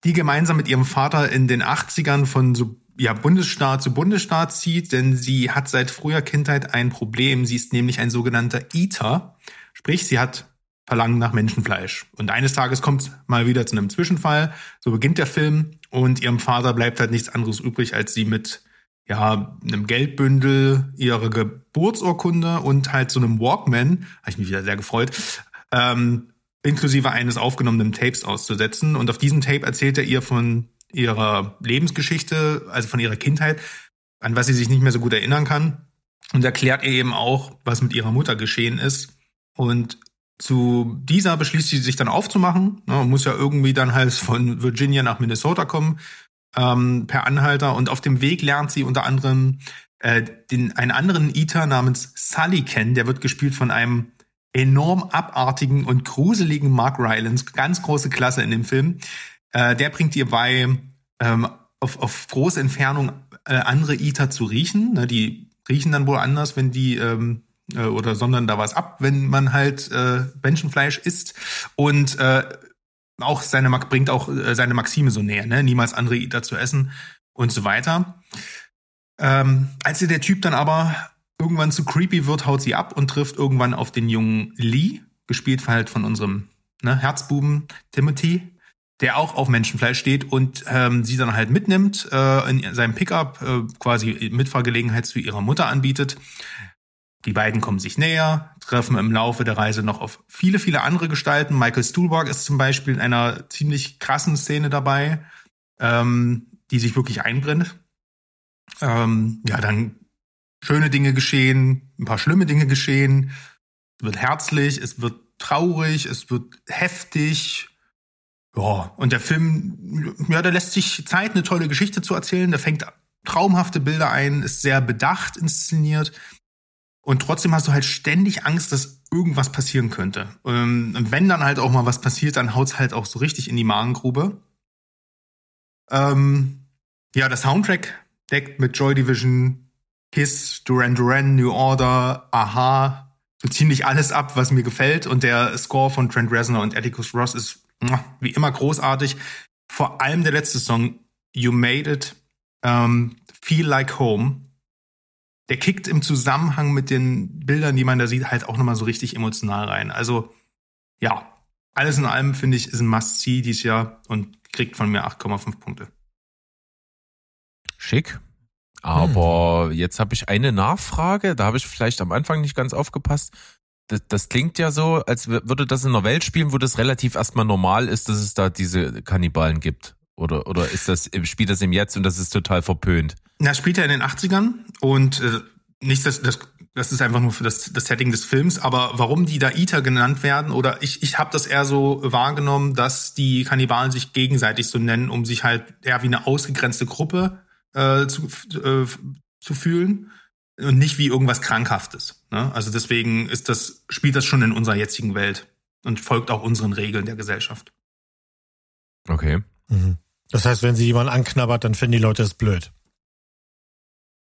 die gemeinsam mit ihrem Vater in den 80ern von so ja, Bundesstaat zu Bundesstaat zieht, denn sie hat seit früher Kindheit ein Problem. Sie ist nämlich ein sogenannter Eater. Sprich, sie hat Verlangen nach Menschenfleisch. Und eines Tages kommt es mal wieder zu einem Zwischenfall. So beginnt der Film und ihrem Vater bleibt halt nichts anderes übrig, als sie mit ja, einem Geldbündel, ihre Geburtsurkunde und halt so einem Walkman, habe ich mich wieder sehr gefreut, ähm, inklusive eines aufgenommenen Tapes auszusetzen. Und auf diesem Tape erzählt er ihr von ihrer Lebensgeschichte, also von ihrer Kindheit, an was sie sich nicht mehr so gut erinnern kann. Und erklärt ihr eben auch, was mit ihrer Mutter geschehen ist. Und zu dieser beschließt sie sich dann aufzumachen. Ne, muss ja irgendwie dann halt von Virginia nach Minnesota kommen ähm, per Anhalter. Und auf dem Weg lernt sie unter anderem äh, den, einen anderen Eater namens Sully kennen. Der wird gespielt von einem enorm abartigen und gruseligen Mark Rylance. Ganz große Klasse in dem Film. Äh, der bringt ihr bei, ähm, auf, auf große Entfernung äh, andere Eater zu riechen. Ne, die riechen dann wohl anders, wenn die ähm, äh, oder sondern da was ab, wenn man halt äh, Menschenfleisch isst und äh, auch seine bringt auch äh, seine Maxime so näher, ne? niemals andere Ida zu essen und so weiter. Ähm, als der Typ dann aber irgendwann zu creepy wird, haut sie ab und trifft irgendwann auf den jungen Lee, gespielt halt von unserem ne, Herzbuben Timothy, der auch auf Menschenfleisch steht und ähm, sie dann halt mitnimmt, äh, in seinem Pickup äh, quasi Mitfahrgelegenheit zu ihrer Mutter anbietet. Die beiden kommen sich näher, treffen im Laufe der Reise noch auf viele, viele andere Gestalten. Michael Stuhlbarg ist zum Beispiel in einer ziemlich krassen Szene dabei, ähm, die sich wirklich einbrennt. Ähm, ja, dann schöne Dinge geschehen, ein paar schlimme Dinge geschehen. Es wird herzlich, es wird traurig, es wird heftig. Ja, und der Film, ja, der lässt sich Zeit, eine tolle Geschichte zu erzählen. Der fängt traumhafte Bilder ein, ist sehr bedacht inszeniert. Und trotzdem hast du halt ständig Angst, dass irgendwas passieren könnte. Ähm, und wenn dann halt auch mal was passiert, dann haut's halt auch so richtig in die Magengrube. Ähm, ja, der Soundtrack deckt mit Joy Division, Kiss, Duran Duran, New Order, Aha, so ziemlich alles ab, was mir gefällt. Und der Score von Trent Reznor und Atticus Ross ist wie immer großartig. Vor allem der letzte Song, You Made It, ähm, Feel Like Home der kickt im Zusammenhang mit den Bildern, die man da sieht, halt auch nochmal so richtig emotional rein. Also, ja, alles in allem finde ich, ist ein Must-See dieses Jahr und kriegt von mir 8,5 Punkte. Schick. Aber hm. jetzt habe ich eine Nachfrage, da habe ich vielleicht am Anfang nicht ganz aufgepasst. Das, das, klingt ja so, als würde das in einer Welt spielen, wo das relativ erstmal normal ist, dass es da diese Kannibalen gibt. Oder, oder ist das, spielt das im Jetzt und das ist total verpönt? Na, spielt er in den 80ern und äh, nicht das, das, das ist einfach nur für das, das Setting des Films, aber warum die da Ita genannt werden oder ich, ich habe das eher so wahrgenommen, dass die Kannibalen sich gegenseitig so nennen, um sich halt eher wie eine ausgegrenzte Gruppe äh, zu, äh, zu fühlen und nicht wie irgendwas Krankhaftes. Ne? Also deswegen ist das, spielt das schon in unserer jetzigen Welt und folgt auch unseren Regeln der Gesellschaft. Okay. Mhm. Das heißt, wenn sie jemanden anknabbert, dann finden die Leute es blöd.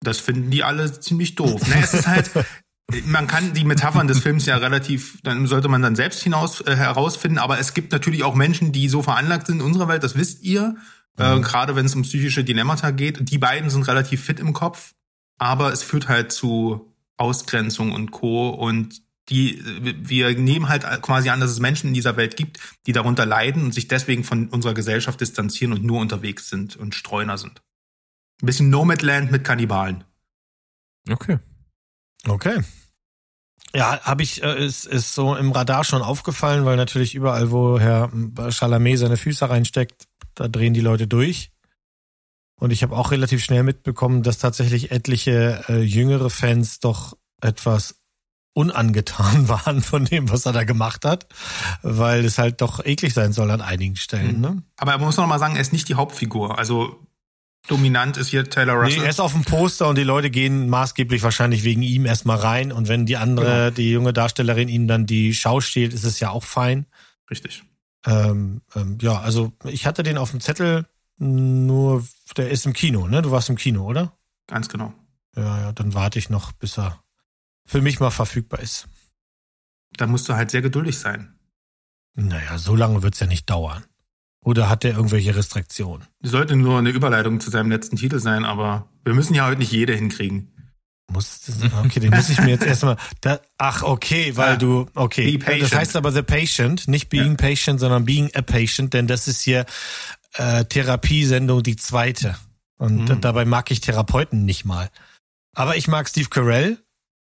Das finden die alle ziemlich doof. Ne, es ist halt, man kann die Metaphern des Films ja relativ, dann sollte man dann selbst hinaus äh, herausfinden, aber es gibt natürlich auch Menschen, die so veranlagt sind in unserer Welt, das wisst ihr, äh, mhm. äh, gerade wenn es um psychische Dilemmata geht. Die beiden sind relativ fit im Kopf, aber es führt halt zu Ausgrenzung und Co. Und die, wir nehmen halt quasi an, dass es Menschen in dieser Welt gibt, die darunter leiden und sich deswegen von unserer Gesellschaft distanzieren und nur unterwegs sind und Streuner sind. Ein bisschen Nomadland mit Kannibalen. Okay. Okay. Ja, habe ich, äh, ist, ist so im Radar schon aufgefallen, weil natürlich überall, wo Herr Chalamet seine Füße reinsteckt, da drehen die Leute durch. Und ich habe auch relativ schnell mitbekommen, dass tatsächlich etliche äh, jüngere Fans doch etwas unangetan waren von dem, was er da gemacht hat, weil es halt doch eklig sein soll an einigen Stellen. Ne? Aber man muss noch mal sagen, er ist nicht die Hauptfigur. Also dominant ist hier Taylor Russell. Nee, er ist auf dem Poster und die Leute gehen maßgeblich wahrscheinlich wegen ihm erstmal rein. Und wenn die andere, Genau. die junge Darstellerin ihm dann die Schau stiehlt, ist es ja auch fein. Richtig. Ähm, ähm, ja, also ich hatte den auf dem Zettel, nur der ist im Kino, ne? Du warst im Kino, oder? Ganz genau. Ja, ja, dann warte ich noch, bis er für mich mal verfügbar ist. Da musst du halt sehr geduldig sein. Naja, so lange wird's ja nicht dauern. Oder hat der irgendwelche Restriktionen? Sollte nur eine Überleitung zu seinem letzten Titel sein, aber wir müssen ja heute nicht jede hinkriegen. Muss okay, den muss ich mir jetzt erstmal. Da, ach, okay, weil Ja. du, okay. Be patient. Das heißt aber The Patient, nicht Being Patient, sondern Being a Patient, denn das ist hier äh, Therapiesendung die zweite. Und Mhm. dabei mag ich Therapeuten nicht mal. Aber ich mag Steve Carell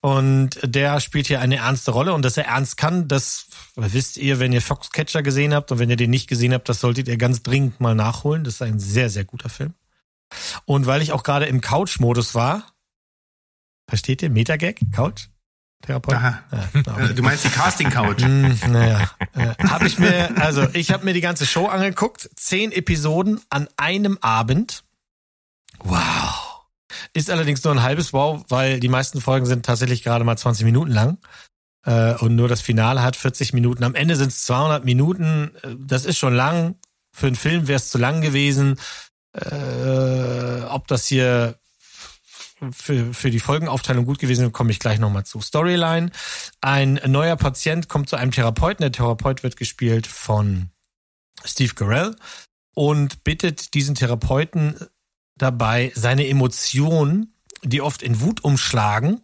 und der spielt hier eine ernste Rolle und dass er ernst kann, das wisst ihr, wenn ihr Foxcatcher gesehen habt und wenn ihr den nicht gesehen habt, das solltet ihr ganz dringend mal nachholen. Das ist ein sehr, sehr guter Film. Und weil ich auch gerade im Couch-Modus war, versteht ihr? Metagag? Couch? Therapeut? Aha. Ja, Äh, okay. Du meinst die Casting-Couch. Hm, naja, äh, habe ich mir, also ich habe mir die ganze Show angeguckt, zehn Episoden an einem Abend. Wow. Ist allerdings nur ein halbes Wow, weil die meisten Folgen sind tatsächlich gerade mal 20 Minuten lang. Äh, und nur das Finale hat 40 Minuten. Am Ende sind es 200 Minuten. Äh, Das ist schon lang. Für einen Film wäre es zu lang gewesen. Äh, ob das hier für, für die Folgenaufteilung gut gewesen komme ich gleich nochmal zu. Storyline. Ein neuer Patient kommt zu einem Therapeuten. Der Therapeut wird gespielt von Steve Carell und bittet diesen Therapeuten dabei, seine Emotionen, die oft in Wut umschlagen,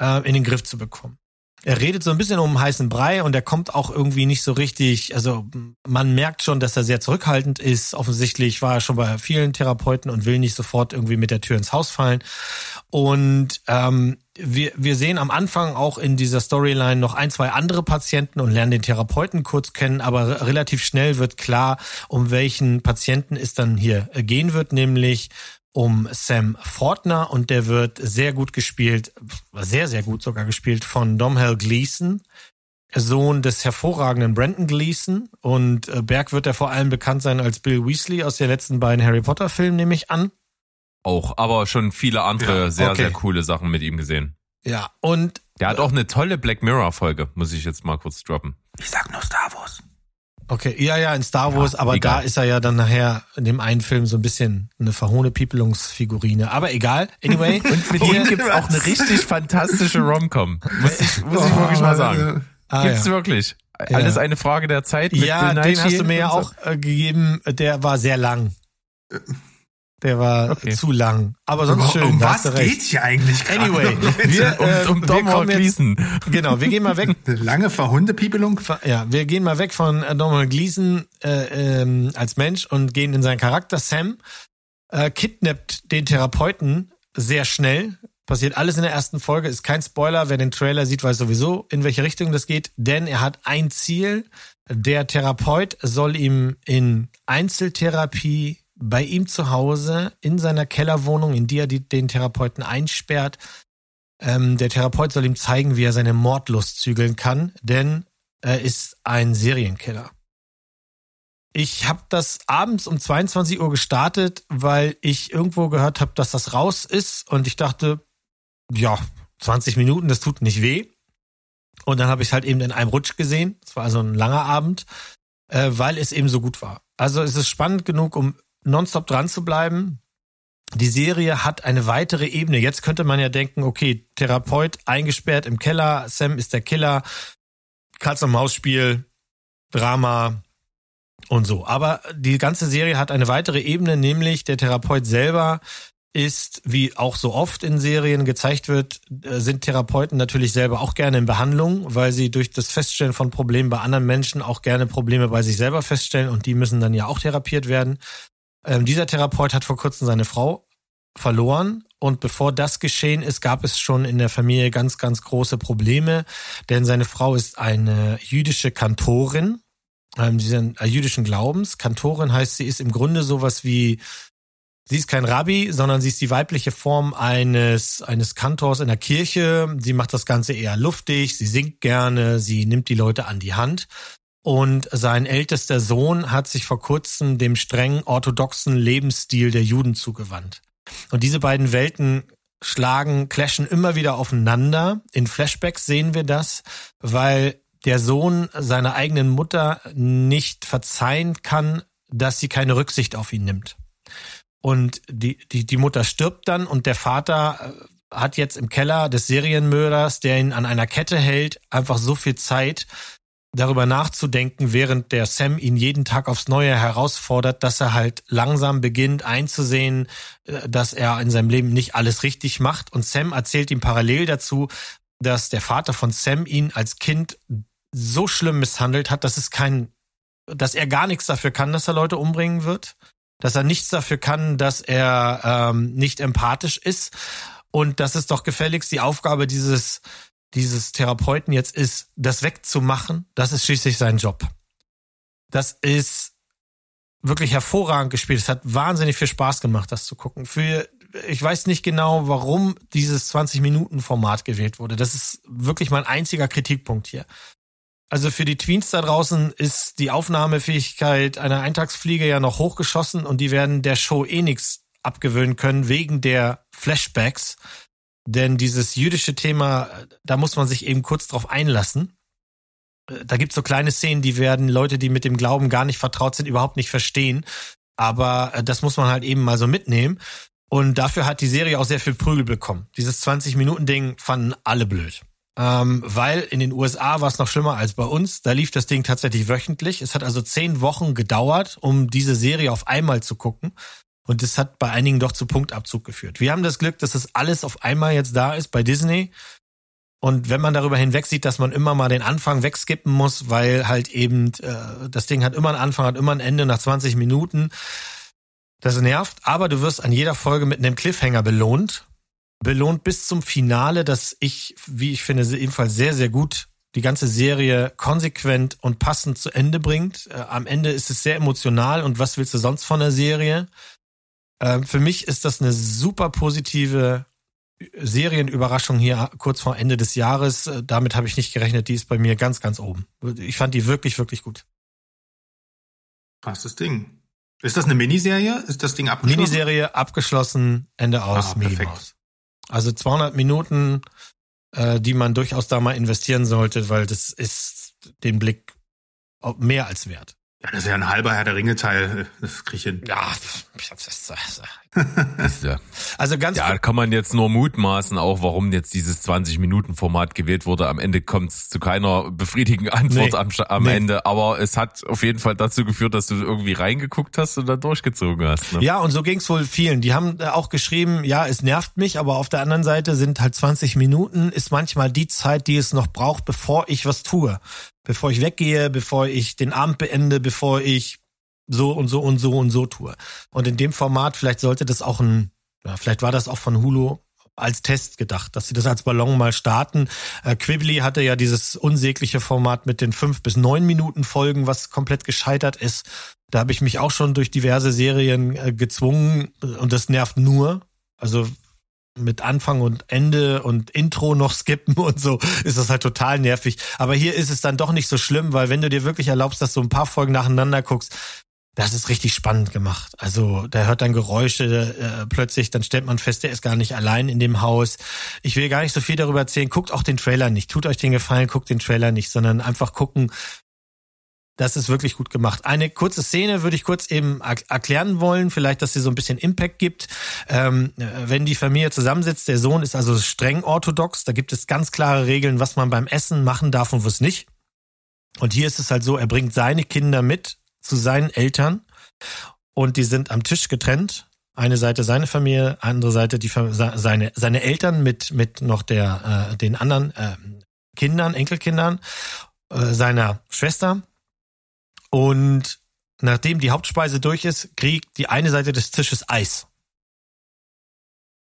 äh, in den Griff zu bekommen. Er redet so ein bisschen um heißen Brei und er kommt auch irgendwie nicht so richtig, also man merkt schon, dass er sehr zurückhaltend ist. Offensichtlich war er schon bei vielen Therapeuten und will nicht sofort irgendwie mit der Tür ins Haus fallen. Und ähm, wir, wir sehen am Anfang auch in dieser Storyline noch ein, zwei andere Patienten und lernen den Therapeuten kurz kennen, aber re- relativ schnell wird klar, um welchen Patienten es dann hier gehen wird, nämlich um Sam Fortner und der wird sehr gut gespielt, sehr, sehr gut sogar gespielt von Domhnall Gleeson, Sohn des hervorragenden Brandon Gleeson und äh, Berg wird er vor allem bekannt sein als Bill Weasley aus den letzten beiden Harry Potter Filmen, nehme ich an. Auch, aber schon viele andere Ja, sehr, okay. sehr coole Sachen mit ihm gesehen. Ja, und Der hat auch eine tolle Black Mirror Folge, muss ich jetzt mal kurz droppen. Ich sag nur Star Wars. Okay, ja, ja, in Star Wars, aber egal. da ist er ja dann nachher in dem einen Film so ein bisschen eine verhohne Piepelungsfigurine. Aber egal, anyway. Und mit ihm gibt's auch eine richtig fantastische Romcom. Muss ich, muss ich wirklich mal sagen. Ah, Gibt's ja. wirklich. Alles eine Frage der Zeit. Mit ja, Bill den Nighy hast du mir ja auch äh, gegeben. Der war sehr lang. Der war Okay. zu lang. Aber sonst schön. um was geht's hier eigentlich gerade? Anyway, wir, äh, Um wir Domhnall kommen jetzt, Gleeson. genau, wir gehen mal weg. Lange Verhundepiepelung? Ja, wir gehen mal weg von äh, Domhnall Gleeson äh, ähm, als Mensch und gehen in seinen Charakter. Sam äh, kidnappt den Therapeuten sehr schnell. Passiert alles in der ersten Folge, ist kein Spoiler. Wer den Trailer sieht, weiß sowieso, in welche Richtung das geht. Denn er hat ein Ziel. Der Therapeut soll ihm in Einzeltherapie bei ihm zu Hause in seiner Kellerwohnung, in die er die, den Therapeuten einsperrt, ähm, der Therapeut soll ihm zeigen, wie er seine Mordlust zügeln kann, denn er ist ein Serienkiller. Ich habe das abends um 22 Uhr gestartet, weil ich irgendwo gehört habe, dass das raus ist und ich dachte, ja, 20 Minuten, das tut nicht weh. Und dann habe ich halt eben in einem Rutsch gesehen. Es war also ein langer Abend, äh, weil es eben so gut war. Also es ist spannend genug, um nonstop dran zu bleiben. Die Serie hat eine weitere Ebene. Jetzt könnte man ja denken, okay, Therapeut eingesperrt im Keller, Sam ist der Killer, Katz- und Maus-Spiel, Drama und so. Aber die ganze Serie hat eine weitere Ebene, nämlich der Therapeut selber ist, wie auch so oft in Serien gezeigt wird, äh, sind Therapeuten natürlich selber auch gerne in Behandlung, weil sie durch das Feststellen von Problemen bei anderen Menschen auch gerne Probleme bei sich selber feststellen und die müssen dann ja auch therapiert werden. Ähm, dieser Therapeut hat vor kurzem seine Frau verloren und bevor das geschehen ist, gab es schon in der Familie ganz, ganz große Probleme, denn seine Frau ist eine jüdische Kantorin, ähm, sie sind äh, jüdischen Glaubens. Kantorin heißt, sie ist im Grunde sowas wie Sie ist kein Rabbi, sondern sie ist die weibliche Form eines, eines Kantors in der Kirche. Sie macht das Ganze eher luftig, sie singt gerne, sie nimmt die Leute an die Hand. Und sein ältester Sohn hat sich vor kurzem dem streng orthodoxen Lebensstil der Juden zugewandt. Und diese beiden Welten schlagen, clashen immer wieder aufeinander. In Flashbacks sehen wir das, weil der Sohn seiner eigenen Mutter nicht verzeihen kann, dass sie keine Rücksicht auf ihn nimmt. Und die, die, die Mutter stirbt dann und der Vater äh, hat jetzt im Keller des Serienmörders, der ihn an einer Kette hält, einfach so viel Zeit, darüber nachzudenken, während der Sam ihn jeden Tag aufs Neue herausfordert, dass er halt langsam beginnt einzusehen, äh, dass er in seinem Leben nicht alles richtig macht. Und Sam erzählt ihm parallel dazu, dass der Vater von Sam ihn als Kind so schlimm misshandelt hat, dass es kein, dass er gar nichts dafür kann, dass er Leute umbringen wird dass er nichts dafür kann, dass er ähm, nicht empathisch ist und dass es doch gefälligst die Aufgabe dieses dieses Therapeuten jetzt ist, das wegzumachen. Das ist schließlich sein Job. Das ist wirklich hervorragend gespielt. Es hat wahnsinnig viel Spaß gemacht, das zu gucken. Für ich weiß nicht genau, warum dieses 20 Minuten Format gewählt wurde. Das ist wirklich mein einziger Kritikpunkt hier. Also für die Tweens da draußen ist die Aufnahmefähigkeit einer Eintagsfliege ja noch hochgeschossen und die werden der Show eh nichts abgewöhnen können wegen der Flashbacks. Denn dieses jüdische Thema, da muss man sich eben kurz drauf einlassen. Da gibt's so kleine Szenen, die werden Leute, die mit dem Glauben gar nicht vertraut sind, überhaupt nicht verstehen. Aber äh, das muss man halt eben mal so mitnehmen. Und dafür hat die Serie auch sehr viel Prügel bekommen. Dieses 20-Minuten-Ding fanden alle blöd ähm, weil in den USA war es noch schlimmer als bei uns. Da lief das Ding tatsächlich wöchentlich. Es hat also zehn Wochen gedauert, um diese Serie auf einmal zu gucken. Und das hat bei einigen doch zu Punktabzug geführt. Wir haben das Glück, dass das alles auf einmal jetzt da ist bei Disney. Und wenn man darüber hinweg sieht, dass man immer mal den Anfang wegskippen muss, weil halt eben äh, das Ding hat immer einen Anfang, hat immer ein Ende nach 20 Minuten. Das nervt, aber du wirst an jeder Folge mit einem Cliffhanger belohnt belohnt bis zum Finale, dass ich, wie ich finde, ebenfalls sehr, sehr gut die ganze Serie konsequent und passend zu Ende bringt. Äh, am Ende ist es sehr emotional und was willst du sonst von der Serie? Äh, für mich ist das eine super positive Serienüberraschung hier kurz vor Ende des Jahres. Äh, damit habe ich nicht gerechnet. Die ist bei mir ganz, ganz oben. Ich fand die wirklich, wirklich gut. Krasses Ding. Ist das eine Miniserie? Ist das Ding abgeschlossen? Miniserie abgeschlossen, Ende aus, ah, Mickey Mouse. Also 200 Minuten, äh, die man durchaus da mal investieren sollte, weil das ist den Blick mehr als wert. Ja, das ist ja ein halber Herr der Ringe-Teil. Das krieg ich hin. Ja, also ganz Ja, kann man jetzt nur mutmaßen, auch warum jetzt dieses 20-Minuten-Format gewählt wurde. Am Ende kommt es zu keiner befriedigenden Antwort nee, am, am nee. Ende. Aber es hat auf jeden Fall dazu geführt, dass du irgendwie reingeguckt hast und dann durchgezogen hast. Ne? Ja, und so ging es wohl vielen. Die haben auch geschrieben, ja, es nervt mich, aber auf der anderen Seite sind halt 20 Minuten, ist manchmal die Zeit, die es noch braucht, bevor ich was tue bevor ich weggehe, bevor ich den Abend beende, bevor ich so und so und so und so tue. Und in dem Format, vielleicht sollte das auch ein, ja, vielleicht war das auch von Hulu als Test gedacht, dass sie das als Ballon mal starten. Äh, Quibbly hatte ja dieses unsägliche Format mit den fünf bis neun Minuten Folgen, was komplett gescheitert ist. Da habe ich mich auch schon durch diverse Serien äh, gezwungen und das nervt nur. Also mit Anfang und Ende und Intro noch skippen und so, ist das halt total nervig. Aber hier ist es dann doch nicht so schlimm, weil wenn du dir wirklich erlaubst, dass du ein paar Folgen nacheinander guckst, das ist richtig spannend gemacht. Also da hört dann Geräusche äh, plötzlich, dann stellt man fest, der ist gar nicht allein in dem Haus. Ich will gar nicht so viel darüber erzählen. Guckt auch den Trailer nicht. Tut euch den Gefallen, guckt den Trailer nicht, sondern einfach gucken, das ist wirklich gut gemacht. Eine kurze Szene würde ich kurz eben erklären wollen, vielleicht, dass sie so ein bisschen Impact gibt. Ähm, wenn die Familie zusammensitzt, der Sohn ist also streng orthodox, da gibt es ganz klare Regeln, was man beim Essen machen darf und was nicht. Und hier ist es halt so, er bringt seine Kinder mit zu seinen Eltern und die sind am Tisch getrennt Eine Seite seine Familie, andere Seite die seine seine Eltern mit mit noch der äh, den anderen äh, Kindern, Enkelkindern äh, seiner Schwester. Und nachdem die Hauptspeise durch ist, kriegt die eine Seite des Tisches Eis.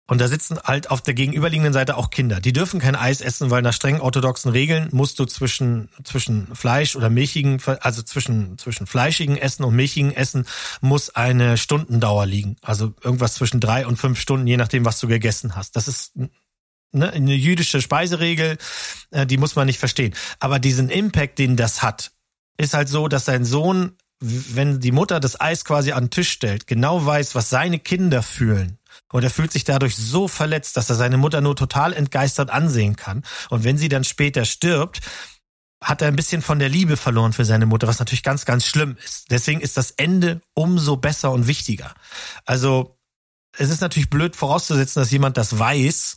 Und da sitzen halt auf der gegenüberliegenden Seite auch Kinder. Die dürfen kein Eis essen, weil nach strengen orthodoxen Regeln musst du zwischen, zwischen Fleisch oder milchigen, also zwischen, zwischen fleischigen Essen und milchigen Essen muss eine Stundendauer liegen. Also irgendwas zwischen drei und fünf Stunden, je nachdem, was du gegessen hast. Das ist ne, eine jüdische Speiseregel, äh, die muss man nicht verstehen. Aber diesen Impact, den das hat, ist halt so, dass sein Sohn, wenn die Mutter das Eis quasi an den Tisch stellt, genau weiß, was seine Kinder fühlen. Und er fühlt sich dadurch so verletzt, dass er seine Mutter nur total entgeistert ansehen kann. Und wenn sie dann später stirbt, hat er ein bisschen von der Liebe verloren für seine Mutter, was natürlich ganz, ganz schlimm ist. Deswegen ist das Ende umso besser und wichtiger. Also, es ist natürlich blöd vorauszusetzen, dass jemand das weiß.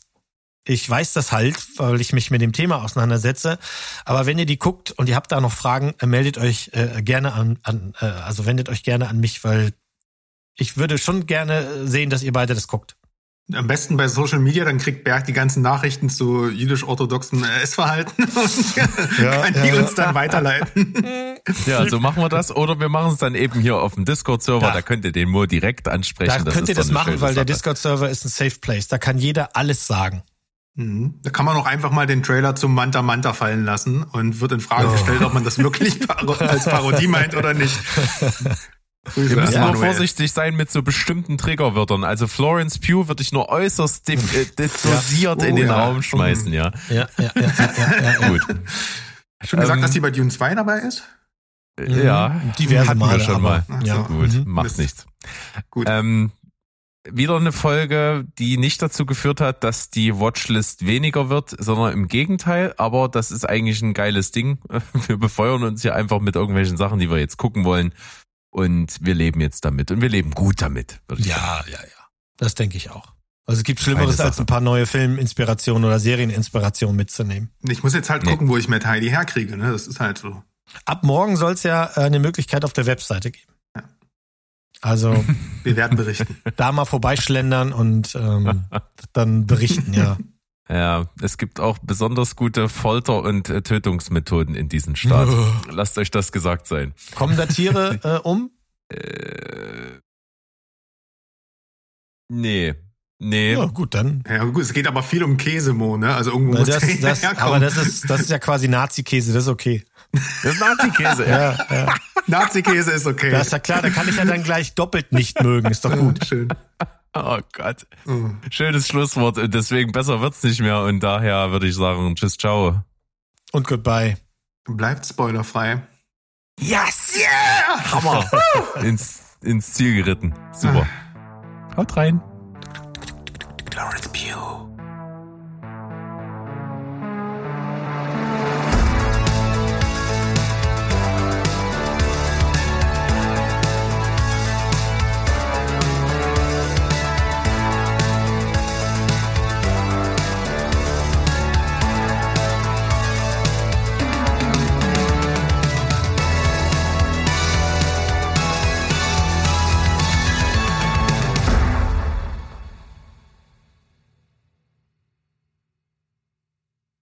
Ich weiß das halt, weil ich mich mit dem Thema auseinandersetze. Aber wenn ihr die guckt und ihr habt da noch Fragen, äh, meldet euch äh, gerne an, an äh, also wendet euch gerne an mich, weil ich würde schon gerne sehen, dass ihr beide das guckt. Am besten bei Social Media, dann kriegt Berg die ganzen Nachrichten zu jüdisch-orthodoxen äh, Essverhalten und Ja, kann die ja. uns dann weiterleiten. Ja, so machen wir das. Oder wir machen es dann eben hier auf dem Discord-Server. Da. Da könnt ihr den Mo direkt ansprechen. Da könnt ihr das machen, weil der Sache. Discord-Server ist ein Safe Place. Da kann jeder alles sagen. Mhm. Da kann man auch einfach mal den Trailer zum Manta Manta fallen lassen und wird in Frage Oh. gestellt, ob man das wirklich als Parodie meint oder nicht. Grüße Wir müssen nur vorsichtig sein mit so bestimmten Triggerwörtern. Also Florence Pugh würde ich nur äußerst äh, dosiert Oh, in den ja. Raum schmeißen, ja. Ja, ja, ja, ja, ja, ja, ja. Gut. Schon gesagt, Ähm, dass die bei Dune 2 dabei ist? Mhm. Ja, Diverse hatten Male, wir schon aber- mal. Ja. so. Gut, Mhm. macht nichts. Gut. Ähm, wieder eine Folge, die nicht dazu geführt hat, dass die Watchlist weniger wird, sondern im Gegenteil. Aber das ist eigentlich ein geiles Ding. Wir befeuern uns hier einfach mit irgendwelchen Sachen, die wir jetzt gucken wollen. Und wir leben jetzt damit. Und wir leben gut damit, würde ich sagen. Ja, ja, ja. Das denke ich auch. Also es gibt Schlimmeres, als ein paar neue Filminspirationen oder Serieninspirationen mitzunehmen. Ich muss jetzt halt Nee. gucken, wo ich Matt Heidi herkriege. Ne? Das ist halt so. Ab morgen soll es ja äh, eine Möglichkeit auf der Webseite geben. Also Wir werden berichten. da mal vorbeischlendern und ähm, dann berichten, ja. Ja, es gibt auch besonders gute Folter- und äh, Tötungsmethoden in diesem Staat. Lasst euch das gesagt sein. Kommen da Tiere äh, um? Äh, nee. Nee. Ja, gut, dann. Ja, gut, es geht aber viel um Käsemo, ne? Also irgendwo muss Das, der das, herkommen. aber das ist, das ist ja quasi Nazi-Käse, das ist okay. Das ist Nazi-Käse. ja. Ja. Nazi-Käse ist okay. Das ist ja klar, da kann ich ja dann gleich doppelt nicht mögen, ist doch gut. Schön. Oh Gott. Oh. Schönes Schlusswort. Und Deswegen besser wird's nicht mehr. Und daher würde ich sagen, tschüss, ciao. Und goodbye. Bleibt spoilerfrei. Yes! Yeah! Hammer. ins, ins Ziel geritten. Super. Haut rein. Florence Pugh.